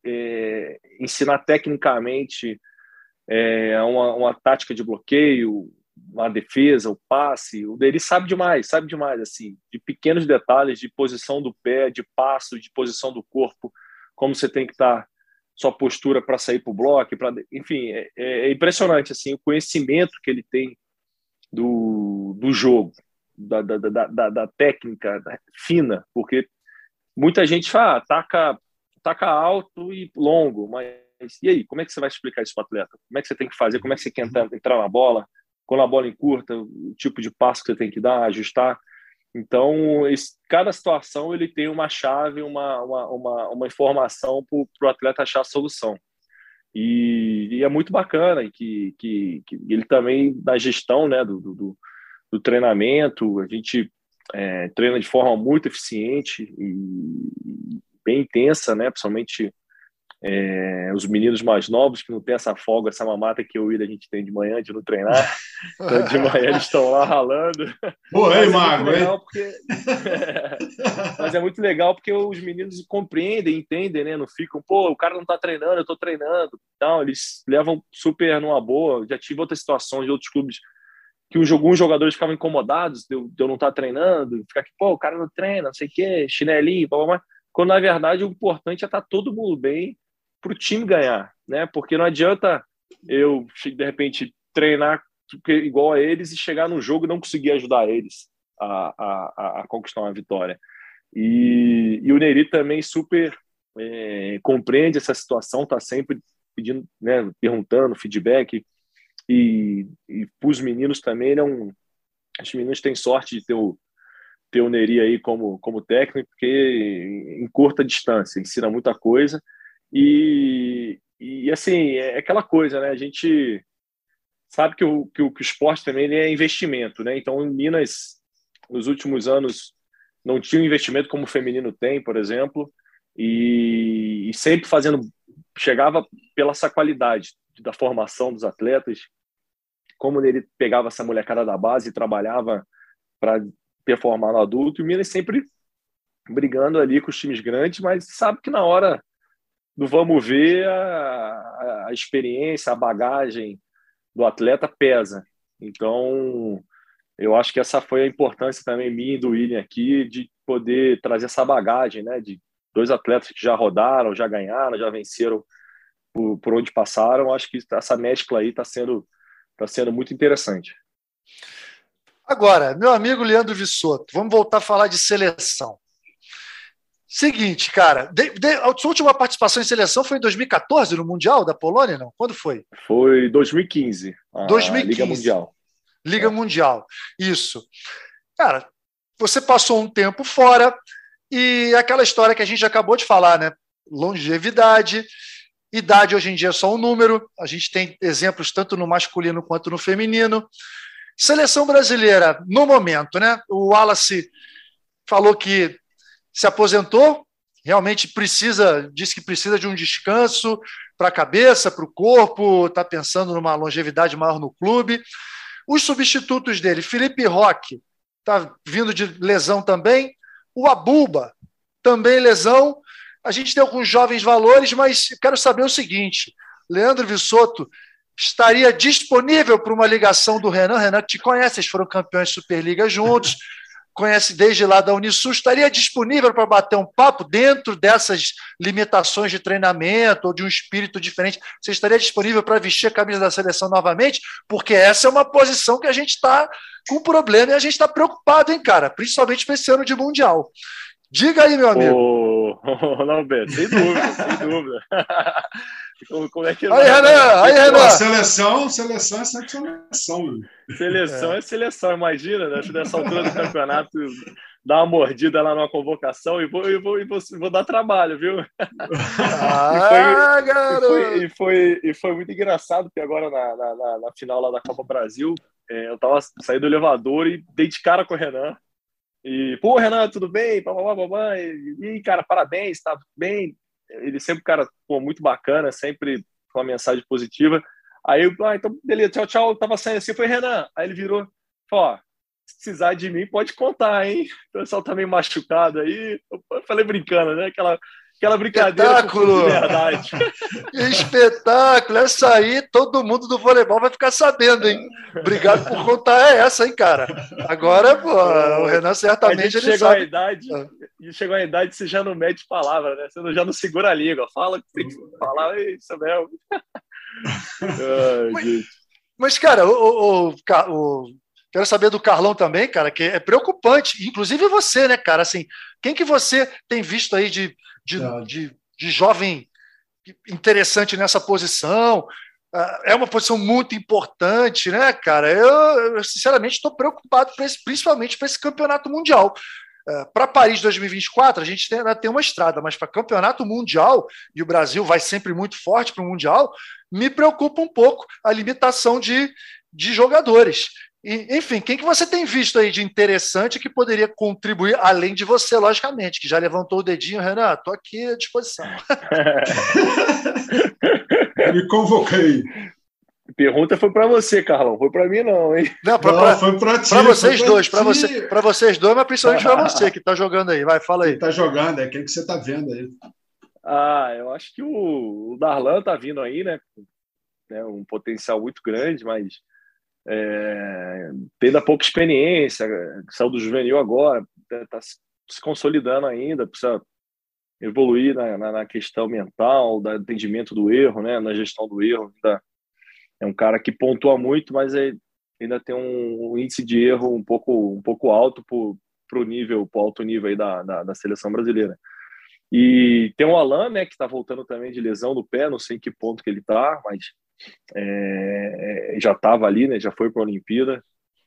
é, ensinar tecnicamente é, uma, uma tática de bloqueio, uma defesa, o passe, o dele sabe demais, sabe demais, assim, de pequenos detalhes, de posição do pé, de passo, de posição do corpo como você tem que estar tá, sua postura para sair para o bloco, para enfim, é, é, impressionante assim o conhecimento que ele tem do, do jogo, da, da, da, da técnica fina, porque muita gente fala, ah, taca, taca alto e longo, mas e aí, como é que você vai explicar isso para o atleta? Como é que você tem que fazer? Como é que você quer entrar, entrar na bola? Quando a bola encurta, o tipo de passo que você tem que dar, ajustar. Então, cada situação ele tem uma chave, uma, uma, uma, uma informação para o atleta achar a solução. E, e, é muito bacana que, que, que, ele também, da gestão né, do, do, do treinamento, a gente é, treina de forma muito eficiente e bem intensa, né, principalmente é, os meninos mais novos que não tem essa folga, essa mamata que eu e a gente tem de manhã de não treinar. Então, de manhã eles estão lá ralando. Boa, hein, é Mago? É porque... [LAUGHS] Mas é muito legal porque os meninos compreendem, entendem, né? Não ficam, pô, o cara não tá treinando, eu tô treinando. Então, eles levam super numa boa. Já tive outras situações de outros clubes que alguns jogadores ficavam incomodados de eu, de eu não estar tá treinando, ficar aqui, pô, o cara não treina, não sei o quê, chinelinho, blá, blá, blá. quando na verdade o importante é estar tá todo mundo bem para o time ganhar, né? Porque não adianta eu, de repente, treinar igual a eles e chegar no jogo e não conseguir ajudar eles a, a, a conquistar uma vitória. E, e, o Neri também super é, compreende essa situação, está sempre pedindo, né, perguntando feedback e, e para os meninos também ele é um, os meninos têm sorte de ter o ter o Neri aí como como técnico porque em curta distância ensina muita coisa e, e assim é aquela coisa né? A gente sabe que o, que o, que o esporte também é investimento né? Então em Minas nos últimos anos não tinha um investimento como o feminino tem por exemplo e, e sempre fazendo chegava pela essa qualidade da formação dos atletas, como ele pegava essa molecada da base e trabalhava para performar no adulto, e o Minas sempre brigando ali com os times grandes, mas sabe que na hora do vamos ver, a, a experiência, a bagagem do atleta pesa. Então, eu acho que essa foi a importância também minha e do William aqui, de poder trazer essa bagagem, né, de dois atletas que já rodaram, já ganharam, já venceram por, por onde passaram. Acho que essa mescla aí está sendo, tá sendo muito interessante. Agora, meu amigo Leandro Vissoto, vamos voltar a falar de seleção. Seguinte, cara, de, de, a sua última participação em seleção foi em 2014 no Mundial da Polônia, não? Quando foi? Foi 2015. 2015. Liga Mundial. Liga é. Mundial. Isso. Cara, você passou um tempo fora, e aquela história que a gente acabou de falar, né? Longevidade, idade hoje em dia é só um número, a gente tem exemplos tanto no masculino quanto no feminino. Seleção brasileira, no momento, né? O Wallace falou que se aposentou, realmente precisa, disse que precisa de um descanso para a cabeça, para o corpo, está pensando numa longevidade maior no clube. Os substitutos dele, Felipe Roque, está vindo de lesão também, o Abuba, também lesão. A gente tem alguns jovens valores, mas quero saber o seguinte: Leandro Vissoto estaria disponível para uma ligação do Renan? Renan, que te conhece, eles foram campeões de Superliga juntos, conhece desde lá da Unisul, estaria disponível para bater um papo dentro dessas limitações de treinamento ou de um espírito diferente? Você estaria disponível para vestir a camisa da seleção novamente? Porque essa é uma posição que a gente está com problema e a gente está preocupado, hein, cara? Principalmente para esse ano de Mundial. Diga aí, meu amigo. Ô, [LAUGHS] Norberto, sem dúvida, sem dúvida. [LAUGHS] Como, como, é que aí, Renan, aí, Renan. Seleção, seleção é sempre seleção. Seleção é. é seleção, imagina, né? nessa altura do campeonato dar uma mordida lá numa convocação e vou, e vou, e vou, vou dar trabalho, viu? Ah, e, foi, garoto. E foi, e, foi, e foi muito engraçado, porque agora na, na, na final lá da Copa Brasil, é, eu tava saindo do elevador e dei de cara com o Renan. E, pô, Renan, tudo bem? E, e cara, parabéns, tá bem. Ele sempre, cara, pô, muito bacana, sempre com uma mensagem positiva. Aí eu, ah, então, beleza, tchau, tchau. Eu tava saindo assim, foi Renan. Aí ele virou, ó, se precisar de mim, pode contar, hein? O pessoal tá meio machucado aí. Eu falei brincando, né? Aquela Aquela brincadeira Espetáculo! De verdade. [LAUGHS] Espetáculo! Essa aí todo mundo do voleibol vai ficar sabendo, hein? Obrigado por contar essa, hein, cara? Agora, pô, o Renan certamente a ele chegou sabe. A idade, ah. Chegou a idade você já não mede palavra, né? Você já não segura a língua. Fala que tem que falar, isso [LAUGHS] mesmo. Ai, mas, mas, cara, o, o, o, Quero saber do Carlão também, cara, que é preocupante. Inclusive você, né, cara? Assim, quem que você tem visto aí de de, de, de jovem interessante nessa posição. Ah, é uma posição muito importante, né, cara? Eu, eu sinceramente, estou preocupado, esse, principalmente para esse campeonato mundial. Uh, para Paris 2024, a gente tem, ainda tem uma estrada, mas para campeonato mundial, e o Brasil vai sempre muito forte para o mundial, me preocupa um pouco a limitação de, de jogadores. E, enfim, quem que você tem visto aí de interessante que poderia contribuir, além de você, logicamente, que já levantou o dedinho, Renan, estou aqui à disposição. [LAUGHS] Me convoquei. Pergunta foi para você, Carlão. Foi para mim, não, hein? Não, pra, não pra, foi para ti. Para vocês dois, para você, para vocês dois, mas principalmente para você que está jogando aí. Vai, fala aí. Está jogando, é quem que você está vendo aí? Ah, eu acho que o, o Darlan está vindo aí, né? É um potencial muito grande, mas é, tendo pouca experiência, saiu do juvenil agora, está se consolidando ainda, precisa evoluir na, na, na, questão mental, do entendimento do erro, né, na gestão do erro. Ainda é um cara que pontua muito, mas é, ainda tem um, índice de erro um pouco, um pouco alto para o nível, pro alto nível aí da, da, da, seleção brasileira. E tem o Alan, né, que está voltando também de lesão no pé, não sei em que ponto que ele está, mas é, já estava ali, né, já foi para a Olimpíada.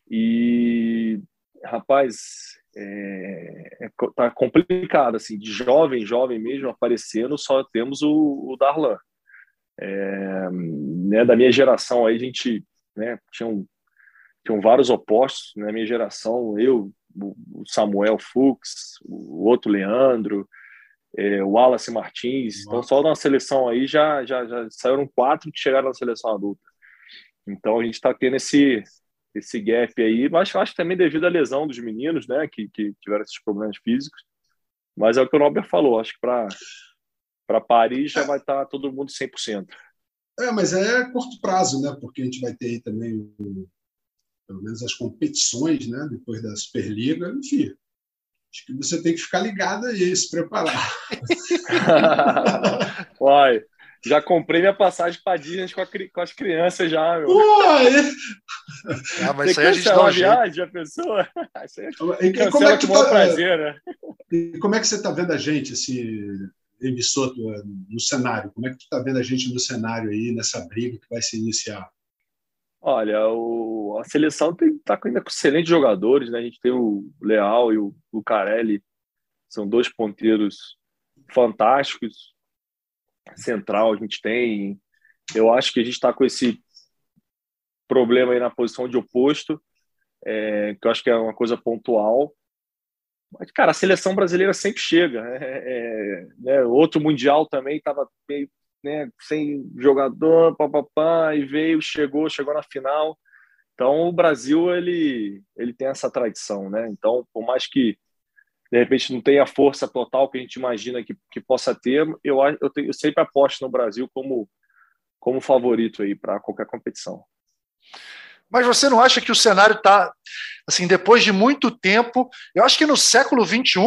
E, rapaz, é, é, tá complicado, assim, de jovem, jovem mesmo aparecendo, só temos o, o Darlan. É, né, da minha geração aí, a gente né, tinha um, tinham vários opostos na minha geração, eu, o Samuel Fux, o outro Leandro, é, Wallace Martins. Então, só na seleção aí já, já, já saíram quatro que chegaram na seleção adulta. Então, a gente está tendo esse, esse gap aí, mas acho que também devido à lesão dos meninos, né, que, que tiveram esses problemas físicos. Mas é o que o Norbert falou, acho que para Paris já vai estar tá todo mundo 100%. É, mas é curto prazo, né? Porque a gente vai ter aí também pelo menos as competições, né? Depois da Superliga, enfim. Acho que você tem que ficar ligado aí, se preparar. [LAUGHS] Uai, já comprei minha passagem para Disney com, com, as crianças já, meu. Uai! Ah, mas isso aí a gente dá viagem, já pensou? [LAUGHS] Isso aí e, como é que tá, prazer, né? E como é que você está vendo a gente, assim, emissor no cenário? Como é que tu está vendo a gente no cenário aí, nessa briga que vai se iniciar? Olha, o, a seleção está ainda com excelentes jogadores, né? A gente tem o Leal e o Lucarelli, são dois ponteiros fantásticos. Central a gente tem. Eu acho que a gente está com esse problema aí na posição de oposto, é, que eu acho que é uma coisa pontual. Mas, cara, a seleção brasileira sempre chega. Né? É, né? Outro Mundial também estava meio né, sem jogador, papapá, e veio, chegou, chegou na final. Então o Brasil ele ele tem essa tradição, né? Então por mais que de repente não tenha a força total que a gente imagina que, que possa ter, eu eu, tenho, eu sempre aposto no Brasil como como favorito aí para qualquer competição. Mas você não acha que o cenário está, assim, depois de muito tempo, eu acho que no século XXI,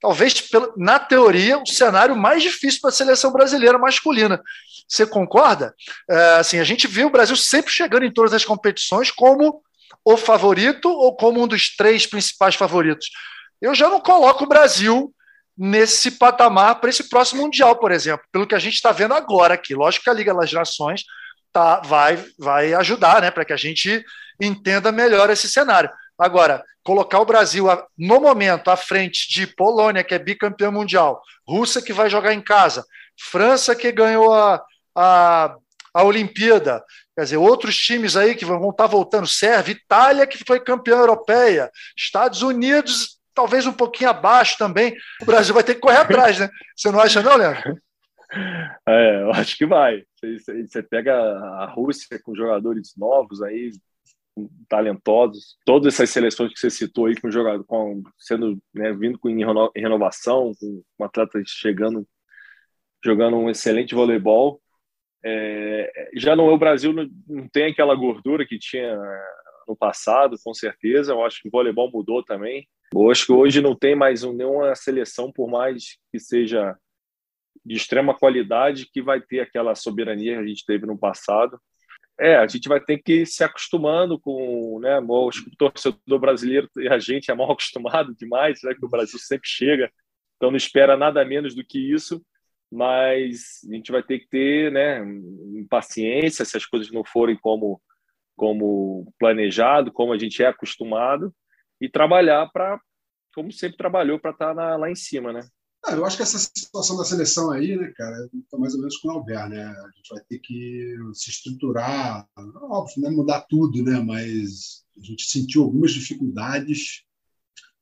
talvez na teoria, o cenário mais difícil para a seleção brasileira masculina. Você concorda? É, assim, a gente viu o Brasil sempre chegando em todas as competições como o favorito ou como um dos três principais favoritos. Eu já não coloco o Brasil nesse patamar para esse próximo Mundial, por exemplo, pelo que a gente está vendo agora aqui. Lógico que a Liga das Nações tá, vai, vai ajudar né, para que a gente entenda melhor esse cenário. Agora, colocar o Brasil no momento à frente de Polônia, que é bicampeã mundial, Rússia, que vai jogar em casa, França, que ganhou a, a, a Olimpíada, quer dizer, outros times aí que vão estar tá voltando, Sérvia, Itália, que foi campeã europeia, Estados Unidos, talvez um pouquinho abaixo também. O Brasil vai ter que correr atrás, né? Você não acha, não, Leandro? [LAUGHS] É, eu acho que vai. Você pega a Rússia com jogadores novos aí, talentosos. Todas essas seleções que você citou aí com jogador, com, sendo né, vindo com em renovação, com um atleta chegando, jogando um excelente voleibol. É, já não é o Brasil não, não, tem aquela gordura que tinha no passado, com certeza. Eu acho que o voleibol mudou também. Eu acho que hoje não tem mais nenhuma seleção, por mais que seja de extrema qualidade, que vai ter aquela soberania que a gente teve no passado. É, a gente vai ter que ir se acostumando com, né, o torcedor brasileiro e a gente é mal [LAUGHS] acostumado demais, né, que o Brasil sempre chega, então não espera nada menos do que isso, mas a gente vai ter que ter, né, paciência se as coisas não forem como como planejado, como a gente é acostumado e trabalhar para como sempre trabalhou para estar tá lá em cima, né? Ah, eu acho que essa situação da seleção aí, né, cara, está mais ou menos com o Albert, né? A gente vai ter que se estruturar, óbvio, não é mudar tudo, né? Mas a gente sentiu algumas dificuldades.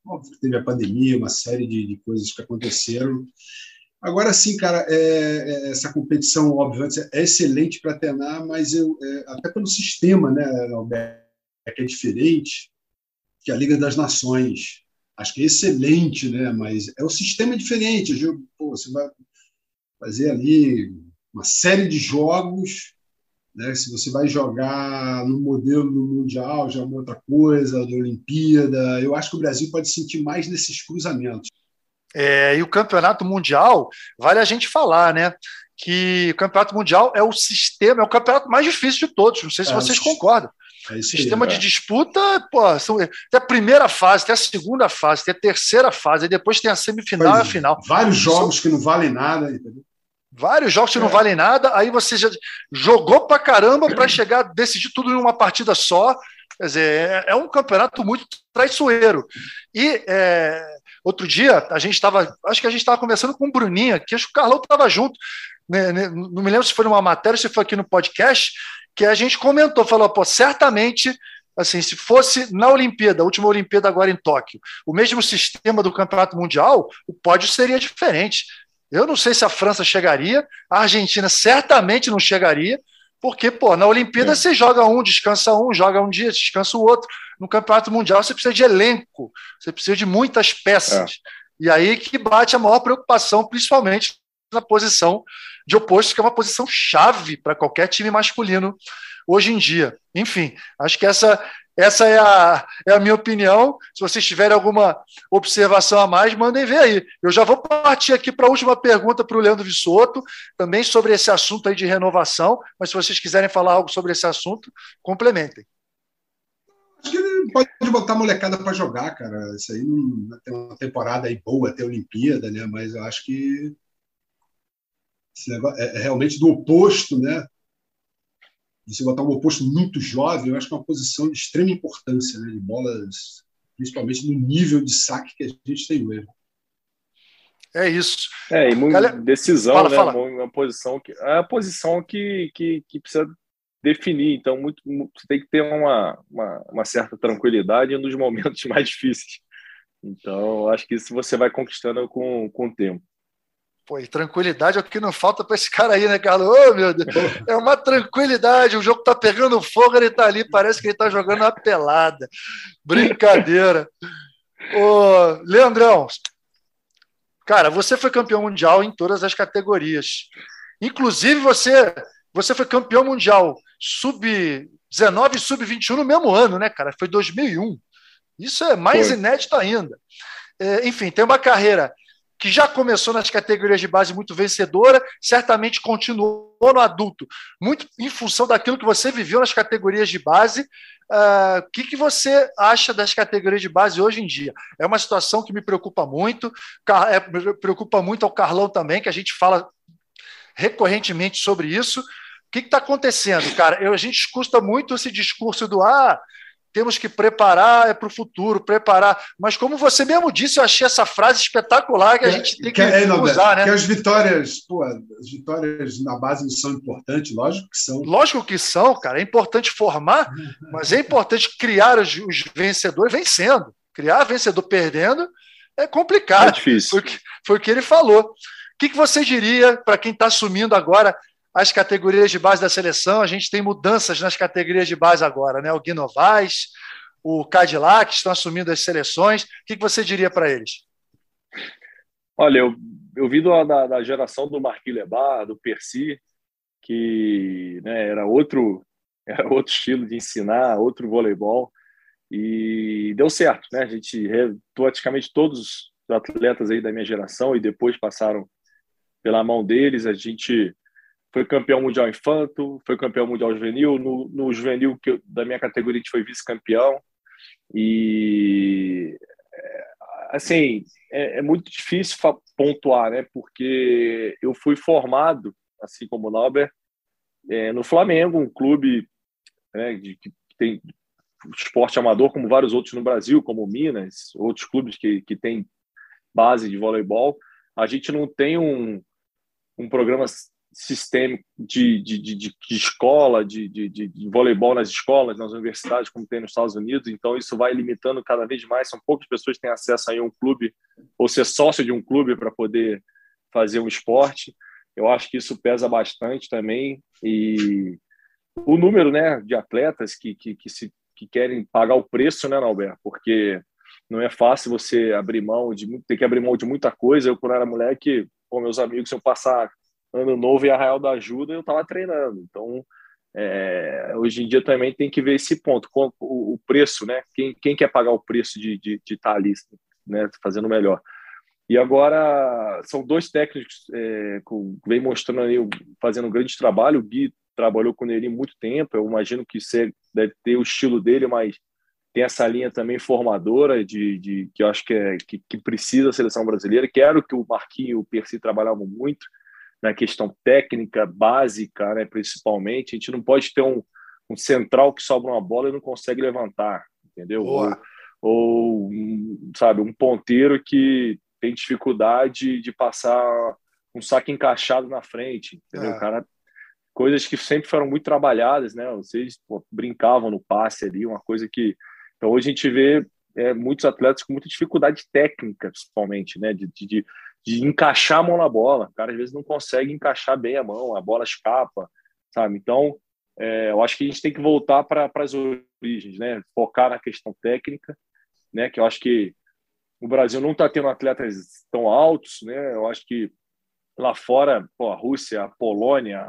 Óbvio que teve a pandemia, uma série de, de coisas que aconteceram. Agora sim, cara, é, é, essa competição, obviamente, é excelente para treinar, mas eu, é, até pelo sistema, né, Albert, que é diferente, que a Liga das Nações acho que é excelente, né? mas é o sistema diferente. Pô, você vai fazer ali uma série de jogos. Né? Se você vai jogar no modelo do Mundial, já é outra coisa, da Olimpíada. Eu acho que o Brasil pode sentir mais nesses cruzamentos. É, e o campeonato mundial, vale a gente falar, né? Que o campeonato mundial é o sistema, é o campeonato mais difícil de todos. Não sei se é, vocês concordam. É Sistema de disputa, pô, são, tem a primeira fase, tem a segunda fase, tem a terceira fase, e depois tem a semifinal e a final. Vários jogos que não valem nada, entendeu? Vários jogos que é. não valem nada, aí você já jogou pra caramba para chegar, decidir tudo em uma partida só. Quer dizer, é, é um campeonato muito traiçoeiro. E é, outro dia, a gente estava, acho que a gente estava conversando com o Bruninho, que acho que o Carlão estava junto. Né, né, não me lembro se foi numa matéria, se foi aqui no podcast, que a gente comentou, falou, pô, certamente assim, se fosse na Olimpíada, a última Olimpíada agora em Tóquio, o mesmo sistema do Campeonato Mundial, o pódio seria diferente. Eu não sei se a França chegaria, a Argentina certamente não chegaria, porque, pô, na Olimpíada é. você joga um, descansa um, joga um dia, descansa o outro. No Campeonato Mundial você precisa de elenco, você precisa de muitas peças. É. E aí que bate a maior preocupação, principalmente na posição de oposto, que é uma posição chave para qualquer time masculino hoje em dia. Enfim, acho que essa essa é a, é a minha opinião. Se vocês tiverem alguma observação a mais, mandem ver aí. Eu já vou partir aqui para a última pergunta para o Leandro Vissoto, também sobre esse assunto aí de renovação, mas se vocês quiserem falar algo sobre esse assunto, complementem. Acho que pode botar a molecada para jogar, cara. Isso aí não tem uma temporada aí boa a Olimpíada, né? Mas eu acho que esse negócio é, é realmente do oposto, né? Você botar um oposto muito jovem, eu acho que é uma posição de extrema importância, né, de bolas, principalmente no nível de saque que a gente tem hoje. É isso. É, e muita decisão, fala, né? Fala. Uma posição que é a posição que, que, que precisa definir. Então, muito, você tem que ter uma, uma, uma certa tranquilidade nos [LAUGHS] momentos mais difíceis. Então, acho que isso você vai conquistando com, com o tempo. Pô, e tranquilidade é o que não falta para esse cara aí, né, Carlos? Ô, oh, meu Deus, [LAUGHS] é uma tranquilidade. O jogo tá pegando fogo, ele tá ali, parece que ele tá jogando uma pelada. Brincadeira. Ô, Leandrão, cara, você foi campeão mundial em todas as categorias. Inclusive, você, você foi campeão mundial sub-19 e sub-21 no mesmo ano, né, cara? Foi 2001. Isso é mais foi. inédito ainda. É, enfim, tem uma carreira que já começou nas categorias de base muito vencedora, certamente continuou no adulto, muito em função daquilo que você viveu nas categorias de base. Uh, o que, que você acha das categorias de base hoje em dia? É uma situação que me preocupa muito, é, preocupa muito ao Carlão também, que a gente fala recorrentemente sobre isso. O que está acontecendo, cara? Eu, a gente escuta muito esse discurso do ah, temos que preparar é para o futuro, preparar. Mas como você mesmo disse, eu achei essa frase espetacular que a gente tem que, que é, não, usar, né? Que as vitórias, pô, as vitórias na base são importantes, lógico que são. Lógico que são, cara. É importante formar, mas é importante criar os, os vencedores vencendo. Criar vencedor perdendo é complicado. É difícil. Foi, foi o que ele falou. O que, que você diria para quem está assumindo agora as categorias de base da seleção. A gente tem mudanças nas categorias de base agora, né? O Gui Novaes, o Cadillac estão assumindo as seleções. O que você diria para eles? Olha, eu, eu vi da, da geração do Marquinhos Lebar, do Percy, que né, era outro [LAUGHS] era outro estilo de ensinar, outro voleibol, e deu certo, né? A gente, praticamente todos os atletas aí da minha geração e depois passaram pela mão deles, a gente foi campeão mundial infanto, foi campeão mundial juvenil. No, no juvenil que eu, da minha categoria, a gente foi vice-campeão. E, é, assim, é, é, muito difícil pontuar, né? Porque eu fui formado, assim como o Nauber, é, no Flamengo, um clube né, de, que tem esporte amador, como vários outros no Brasil, como Minas, outros clubes que, que têm base de voleibol. A gente não tem um, um programa sistema de, de, de, de escola, de, de, de, voleibol nas escolas, nas universidades, como tem nos Estados Unidos. Então, isso vai limitando cada vez mais. São poucas pessoas que têm acesso a um clube ou ser sócio de um clube para poder fazer um esporte. Eu acho que isso pesa bastante também. E o número né, de atletas que, que, que, se, que querem pagar o preço, né, Albert? Porque não é fácil você abrir mão de ter que abrir mão de muita coisa. Eu, quando era moleque, com meus amigos, eu passar Ano Novo e Arraial da Ajuda, eu estava treinando. Então, é, hoje em dia também tem que ver esse ponto, o, o preço, né? Quem, quem, quer pagar o preço de, de, de estar tá ali, né? Fazendo melhor. E agora são dois técnicos é, que vem mostrando aí, fazendo um grande trabalho. O Gui trabalhou com Neri muito tempo. Eu imagino que você deve ter o estilo dele, mas tem essa linha também formadora de, de que eu acho que, é, que, que precisa a seleção brasileira, que era o que o Marquinhos e o Percy trabalhavam muito na questão técnica básica, né, principalmente. A gente não pode ter um, um central que sobra uma bola e não consegue levantar, entendeu? Ou, ou, sabe, um ponteiro que tem dificuldade de passar um saque encaixado na frente, entendeu? É. Cara, coisas que sempre foram muito trabalhadas, né? Vocês pô, brincavam no passe ali, uma coisa que então, hoje a gente vê é, muitos atletas com muita dificuldade técnica, principalmente, né? De, de, de, encaixar a mão na bola. O cara, às vezes, não consegue encaixar bem a mão, a bola escapa, sabe? Então, é, eu acho que a gente tem que voltar para as origens, né? Focar na questão técnica, né? Que eu acho que o Brasil não está tendo atletas tão altos, né? Eu acho que lá fora, pô, a Rússia, a Polônia,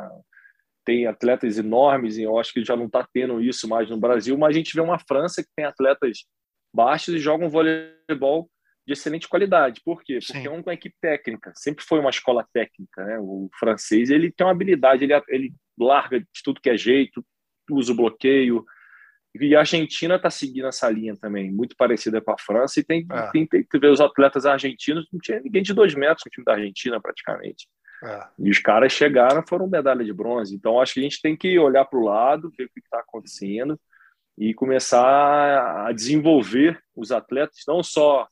tem atletas enormes, e eu acho que já não está tendo isso mais no Brasil, mas a gente vê uma França que tem atletas baixos e jogam voleibol de excelente qualidade. Por quê? Porque Sim. é uma equipe técnica, sempre foi uma escola técnica. Né? O francês ele tem uma habilidade, ele, ele larga de tudo que é jeito, usa o bloqueio. E a Argentina está seguindo essa linha também, muito parecida com a França, e tem, é. tem, tem que ver os atletas argentinos, não tinha ninguém de dois metros no time da Argentina, praticamente. É. E os caras chegaram foram medalha de bronze. Então, acho que a gente tem que olhar para o lado, ver o que está acontecendo e começar a desenvolver os atletas, não só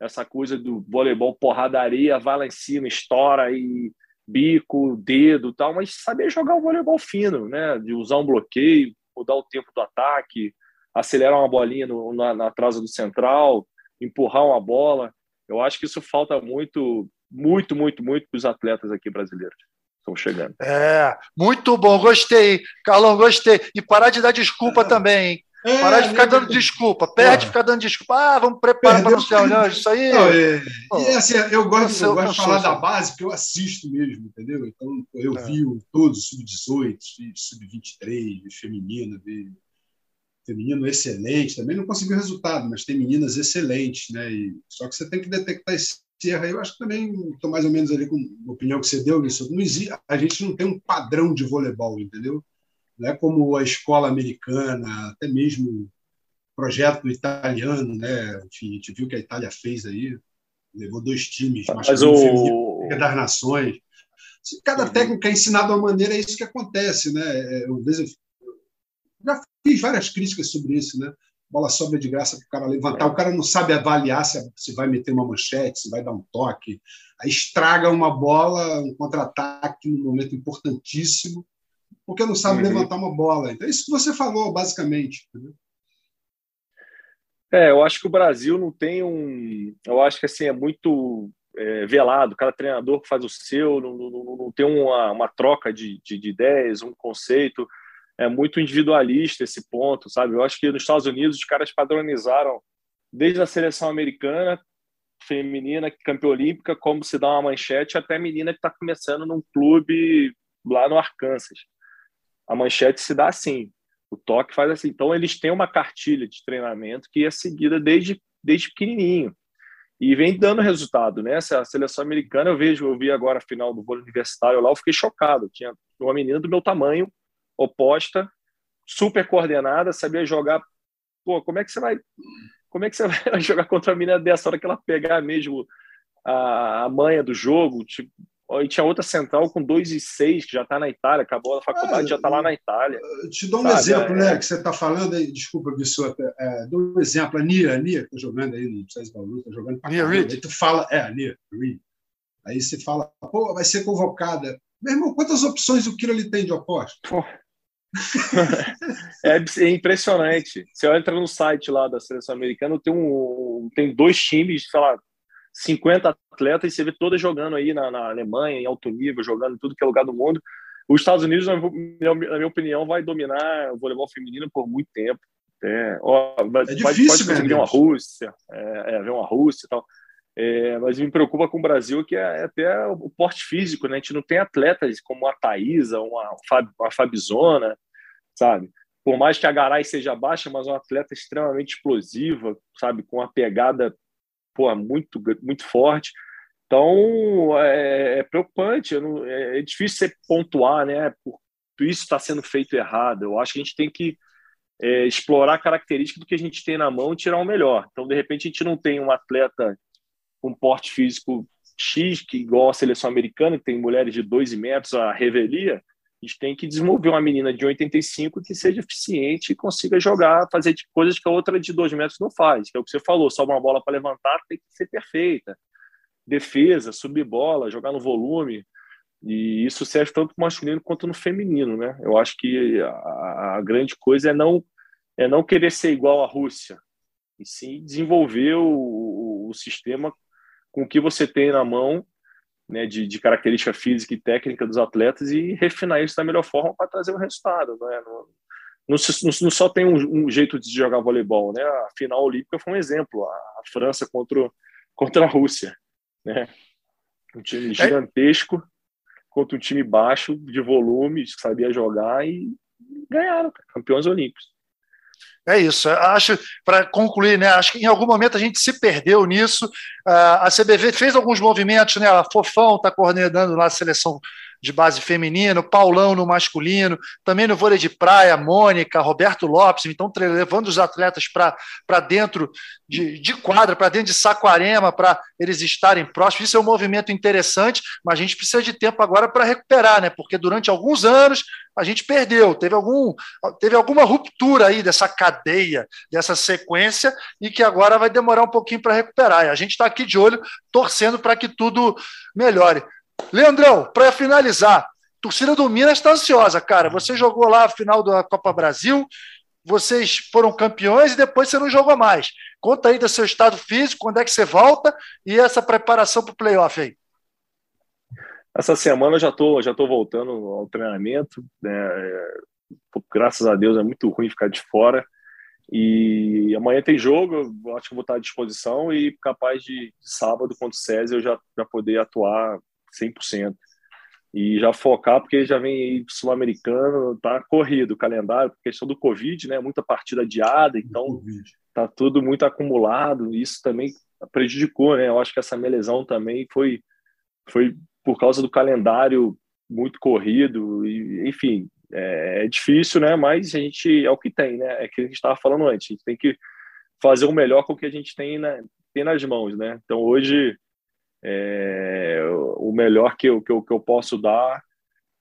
essa coisa do voleibol porradaria, vai lá em cima, estoura e bico, dedo tal, mas saber jogar o voleibol fino, né? De usar um bloqueio, mudar o tempo do ataque, acelerar uma bolinha no, na, na atraso do central, empurrar uma bola. Eu acho que isso falta muito muito, muito, muito para os atletas aqui brasileiros. Estão chegando. É, muito bom, gostei. Carlão, gostei. E parar de dar desculpa é. também, hein? É, Parar de ficar dando desculpa, perde de ficar dando desculpa. Ah, vamos preparar para não ser olhando isso aí. Não, é, Pô, e assim, eu gosto, eu gosto de falar da base, porque eu assisto mesmo, entendeu? Então, eu é. vi todos, sub-18, sub-23, feminino, vi feminino excelente, também não conseguiu resultado, mas tem meninas excelentes, né? E, só que você tem que detectar esse erro aí. Eu acho que também estou mais ou menos ali com a opinião que você deu. Não existe, a gente não tem um padrão de voleibol, entendeu? Não é como a escola americana, até mesmo o projeto italiano, né? Enfim, a gente viu que a Itália fez aí, levou dois times, mas o das Nações. Cada uhum. técnico é ensinado de uma maneira, é isso que acontece, né? É, eu já fiz várias críticas sobre isso, né? bola sobra de graça para o cara levantar. O cara não sabe avaliar se, se vai meter uma manchete, se vai dar um toque. Aí estraga uma bola, um contra-ataque num momento importantíssimo, porque não sabe uhum. levantar uma bola. Então, é isso que você falou, basicamente. É, eu acho que o Brasil não tem um. Eu acho que assim é muito é, velado. Cada treinador faz o seu, não, não, não tem uma, uma troca de, de, de ideias, um conceito é muito individualista esse ponto, sabe? Eu acho que nos Estados Unidos os caras padronizaram desde a seleção americana feminina, campeã olímpica, como se dá uma manchete, até a menina que está começando num clube lá no Arkansas. A manchete se dá assim, o toque faz assim. Então eles têm uma cartilha de treinamento que é seguida desde desde pequenininho e vem dando resultado, né? Essa seleção americana eu vejo, eu vi agora a final do vôlei universitário lá, eu fiquei chocado. Tinha uma menina do meu tamanho oposta, super coordenada, sabia jogar. Pô, como é que você vai. Como é que você [LAUGHS] vai jogar contra a menina dessa hora que ela pegar mesmo a, a manha do jogo? Tipo, e tinha outra central com 2 e 6, que já está na Itália, acabou a faculdade, é, já está lá na Itália. Te dou um sabe? exemplo, é, né, que você está falando, aí, desculpa, Bissota, é, dou um exemplo, a Nia, a Nia, que está jogando aí no César Bauru, está jogando para Nia Reed. Aí tu fala, é, a Nia Reed. Aí você fala, pô, vai ser convocada. Meu irmão, quantas opções o Kiro ele tem de oposto? Pô. [LAUGHS] É, é, impressionante. Você entra no site lá da seleção americana, tem, um, tem dois times, sei lá, 50 atletas, e você vê todas jogando aí na, na Alemanha, em alto nível, jogando em tudo que é lugar do mundo. Os Estados Unidos, na minha, opinião, vai dominar o voleibol feminino por muito tempo. É, ó, vai, é difícil, pode, pode ver uma Rússia, é, é, ver uma Rússia e tal. É, mas me preocupa com o Brasil que é até o porte físico, né? A gente não tem atletas como a Thaisa, uma, uma Fabizona, sabe? Por mais que a Garay seja baixa, mas é uma atleta extremamente explosiva, sabe? Com uma pegada pô, muito, muito forte. Então, é, é preocupante, não, é, é, difícil você pontuar, né? Por isso está sendo feito errado. Eu acho que a gente tem que é, explorar a característica do que a gente tem na mão e tirar o melhor. Então, de repente, a gente não tem um atleta com porte físico X, que igual a seleção americana, que tem mulheres de 2 metros, a revelia, a gente tem que desenvolver uma menina de 85 que seja eficiente e consiga jogar, fazer coisas que a outra de 2 metros não faz, que é o que você falou, só uma bola para levantar tem que ser perfeita. Defesa, subir bola, jogar no volume. E isso serve tanto no masculino quanto no feminino, né? Eu acho que a, a grande coisa é não é não querer ser igual à Rússia, e sim desenvolver o, o, o sistema com o que você tem na mão né, de, de, característica física e técnica dos atletas e refinar isso da melhor forma para trazer o um resultado. Né? Não, não, não, só tem um, um, jeito de jogar voleibol, né? A final olímpica foi um exemplo, a, a França contra, contra a Rússia, né? Um time é. gigantesco contra um time baixo de volume, que sabia jogar e ganharam, campeões olímpicos. É isso. Acho, para concluir, né? Acho que em algum momento a gente se perdeu nisso. Ah, a CBV fez alguns movimentos, né? A Fofão está coordenando lá a seleção de base feminino, Paulão no masculino, também no vôlei de praia, Mônica, Roberto Lopes, então levando os atletas para dentro de, de quadra, para dentro de Saquarema, para eles estarem próximos. Isso é um movimento interessante, mas a gente precisa de tempo agora para recuperar, né? Porque durante alguns anos a gente perdeu, teve, algum, teve alguma ruptura aí dessa cadeia, dessa sequência, e que agora vai demorar um pouquinho para recuperar. E a gente está aqui de olho, torcendo para que tudo melhore. Leandrão, para finalizar, torcida do Minas está ansiosa, cara. Você jogou lá a final da Copa Brasil, vocês foram campeões e depois você não jogou mais. Conta aí do seu estado físico, quando é que você volta e essa preparação para o playoff aí. Essa semana eu já tô, já tô voltando ao treinamento. Né? Graças a Deus é muito ruim ficar de fora. E amanhã tem jogo, acho que vou estar à disposição e capaz de, de sábado contra o César eu já, já poder atuar 100%. E já focar, porque já vem aí sul-americano, tá corrido o calendário, por questão do Covid, né? Muita partida adiada, então tá tudo muito acumulado. Isso também prejudicou, né? Eu acho que essa minha lesão também foi, foi por causa do calendário muito corrido, e, enfim, é, é, difícil, né? Mas a gente é o que tem, né? É que a gente estava falando antes, a gente tem que fazer o melhor com o que a gente tem, na, tem nas mãos, né? Então hoje é, o melhor que eu, que, eu, que eu posso dar,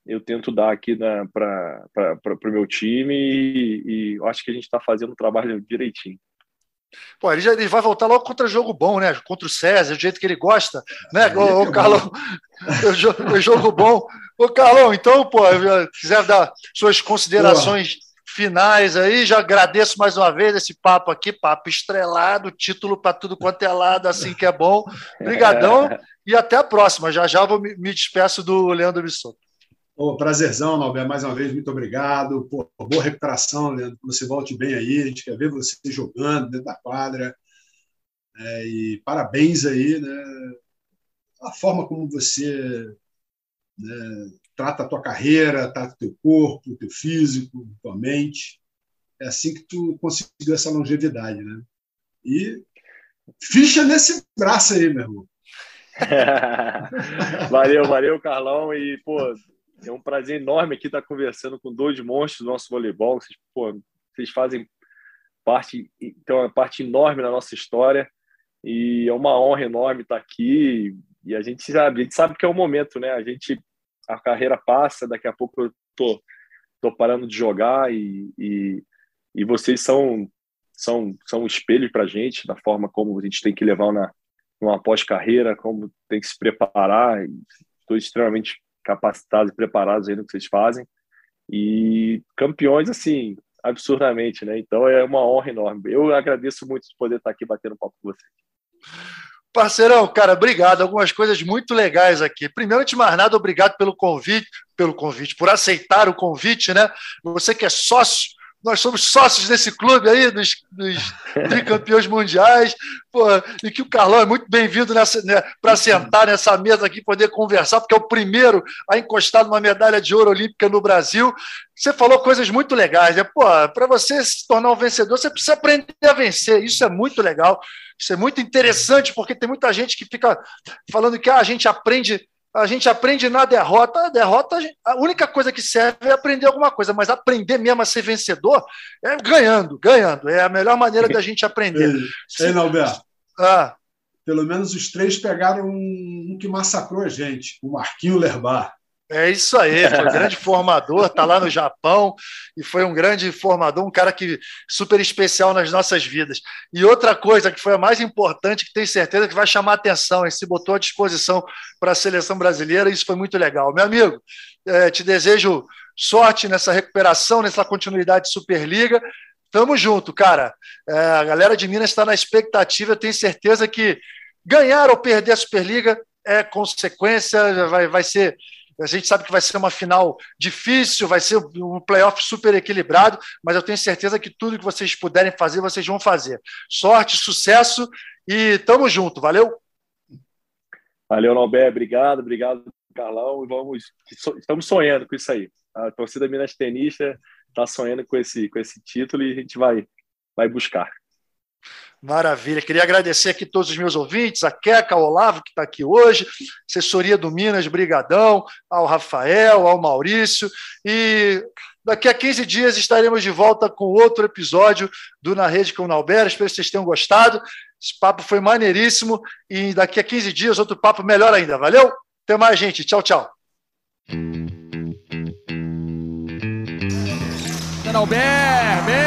eu tento dar aqui para o meu time e, e eu acho que a gente está fazendo o trabalho direitinho. Pô, ele, já, ele vai voltar logo contra jogo bom, né? Contra o César, do jeito que ele gosta, né? [LAUGHS] O, o Carlão, o jogo bom. Ô, Carlão, então, pô, quiser dar suas considerações finais aí. Já agradeço mais uma vez esse papo aqui, papo estrelado, título para tudo quanto é lado, assim que é bom. Obrigadão e até a próxima. Já já vou me, me despeço do Leandro Bissoto. Oh, prazerzão, Norberto, mais uma vez, muito obrigado. Pô, boa recuperação, Leandro, você volte bem aí. A gente quer ver você jogando dentro da quadra. É, e parabéns aí, né? A forma como você né, trata a tua carreira, trata o teu corpo, o teu físico, tua mente. É assim que tu conseguiu essa longevidade, né? E ficha nesse braço aí, meu irmão. [LAUGHS] valeu, valeu, Carlão. E, pô, é um prazer enorme aqui estar conversando com dois monstros do nosso voleibol. Vocês, pô, vocês fazem parte, então, uma parte enorme da nossa história. E é uma honra enorme estar aqui. E a gente sabe, a gente sabe que é o momento, né? A gente a carreira passa, daqui a pouco eu tô, tô parando de jogar e, e, e vocês são, são, são um espelho para a gente, da forma como a gente tem que levar na, numa pós-carreira, como tem que se preparar. Estou extremamente capacitados e preparados aí no que vocês fazem. E campeões, assim, absurdamente, né? Então é uma honra enorme. Eu agradeço muito de poder estar aqui batendo papo com vocês. Parceirão, cara, obrigado. Algumas coisas muito legais aqui. Primeiro, de mais nada, obrigado pelo convite, pelo convite, por aceitar o convite, né? Você que é sócio, nós somos sócios desse clube aí, dos, dos [LAUGHS] tricampeões mundiais, pô, e que o Carlão é muito bem-vindo né, para sentar nessa mesa aqui, poder conversar, porque é o primeiro a encostar numa medalha de ouro olímpica no Brasil. Você falou coisas muito legais, né? Pô, para você se tornar um vencedor, você precisa aprender a vencer. Isso é muito legal. Isso é muito interessante, porque tem muita gente que fica falando que ah, a gente aprende a gente aprende na derrota. A derrota, a única coisa que serve é aprender alguma coisa, mas aprender mesmo a ser vencedor é ganhando, ganhando. É a melhor maneira da gente aprender. Ei, Nalberto. Ah. Pelo menos os três pegaram um, um que massacrou a gente, o Marquinho Lerbar. É isso aí, foi um grande formador, está lá no Japão e foi um grande formador, um cara que super especial nas nossas vidas. E outra coisa que foi a mais importante, que tenho certeza que vai chamar atenção, e se botou à disposição para a seleção brasileira, isso foi muito legal. Meu amigo, é, te desejo sorte nessa recuperação, nessa continuidade de Superliga. Tamo junto, cara. É, a galera de Minas está na expectativa, eu tenho certeza que ganhar ou perder a Superliga é consequência, vai, vai ser a gente sabe que vai ser uma final difícil, vai ser um playoff super equilibrado, mas eu tenho certeza que tudo que vocês puderem fazer, vocês vão fazer. Sorte, sucesso e tamo junto. Valeu? Valeu, Nobé. Obrigado, obrigado, Carlão. E vamos, estamos sonhando com isso aí. A torcida Minas Tenista está sonhando com esse, com esse título e a gente vai, vai buscar. Maravilha. Queria agradecer aqui todos os meus ouvintes, a Queca, ao Olavo, que está aqui hoje, assessoria do Minas, Brigadão, ao Rafael, ao Maurício. E daqui a 15 dias estaremos de volta com outro episódio do Na Rede com o Nalber. Espero que vocês tenham gostado. Esse papo foi maneiríssimo. E daqui a 15 dias, outro papo melhor ainda. Valeu? Até mais, gente. Tchau, tchau. Nalber!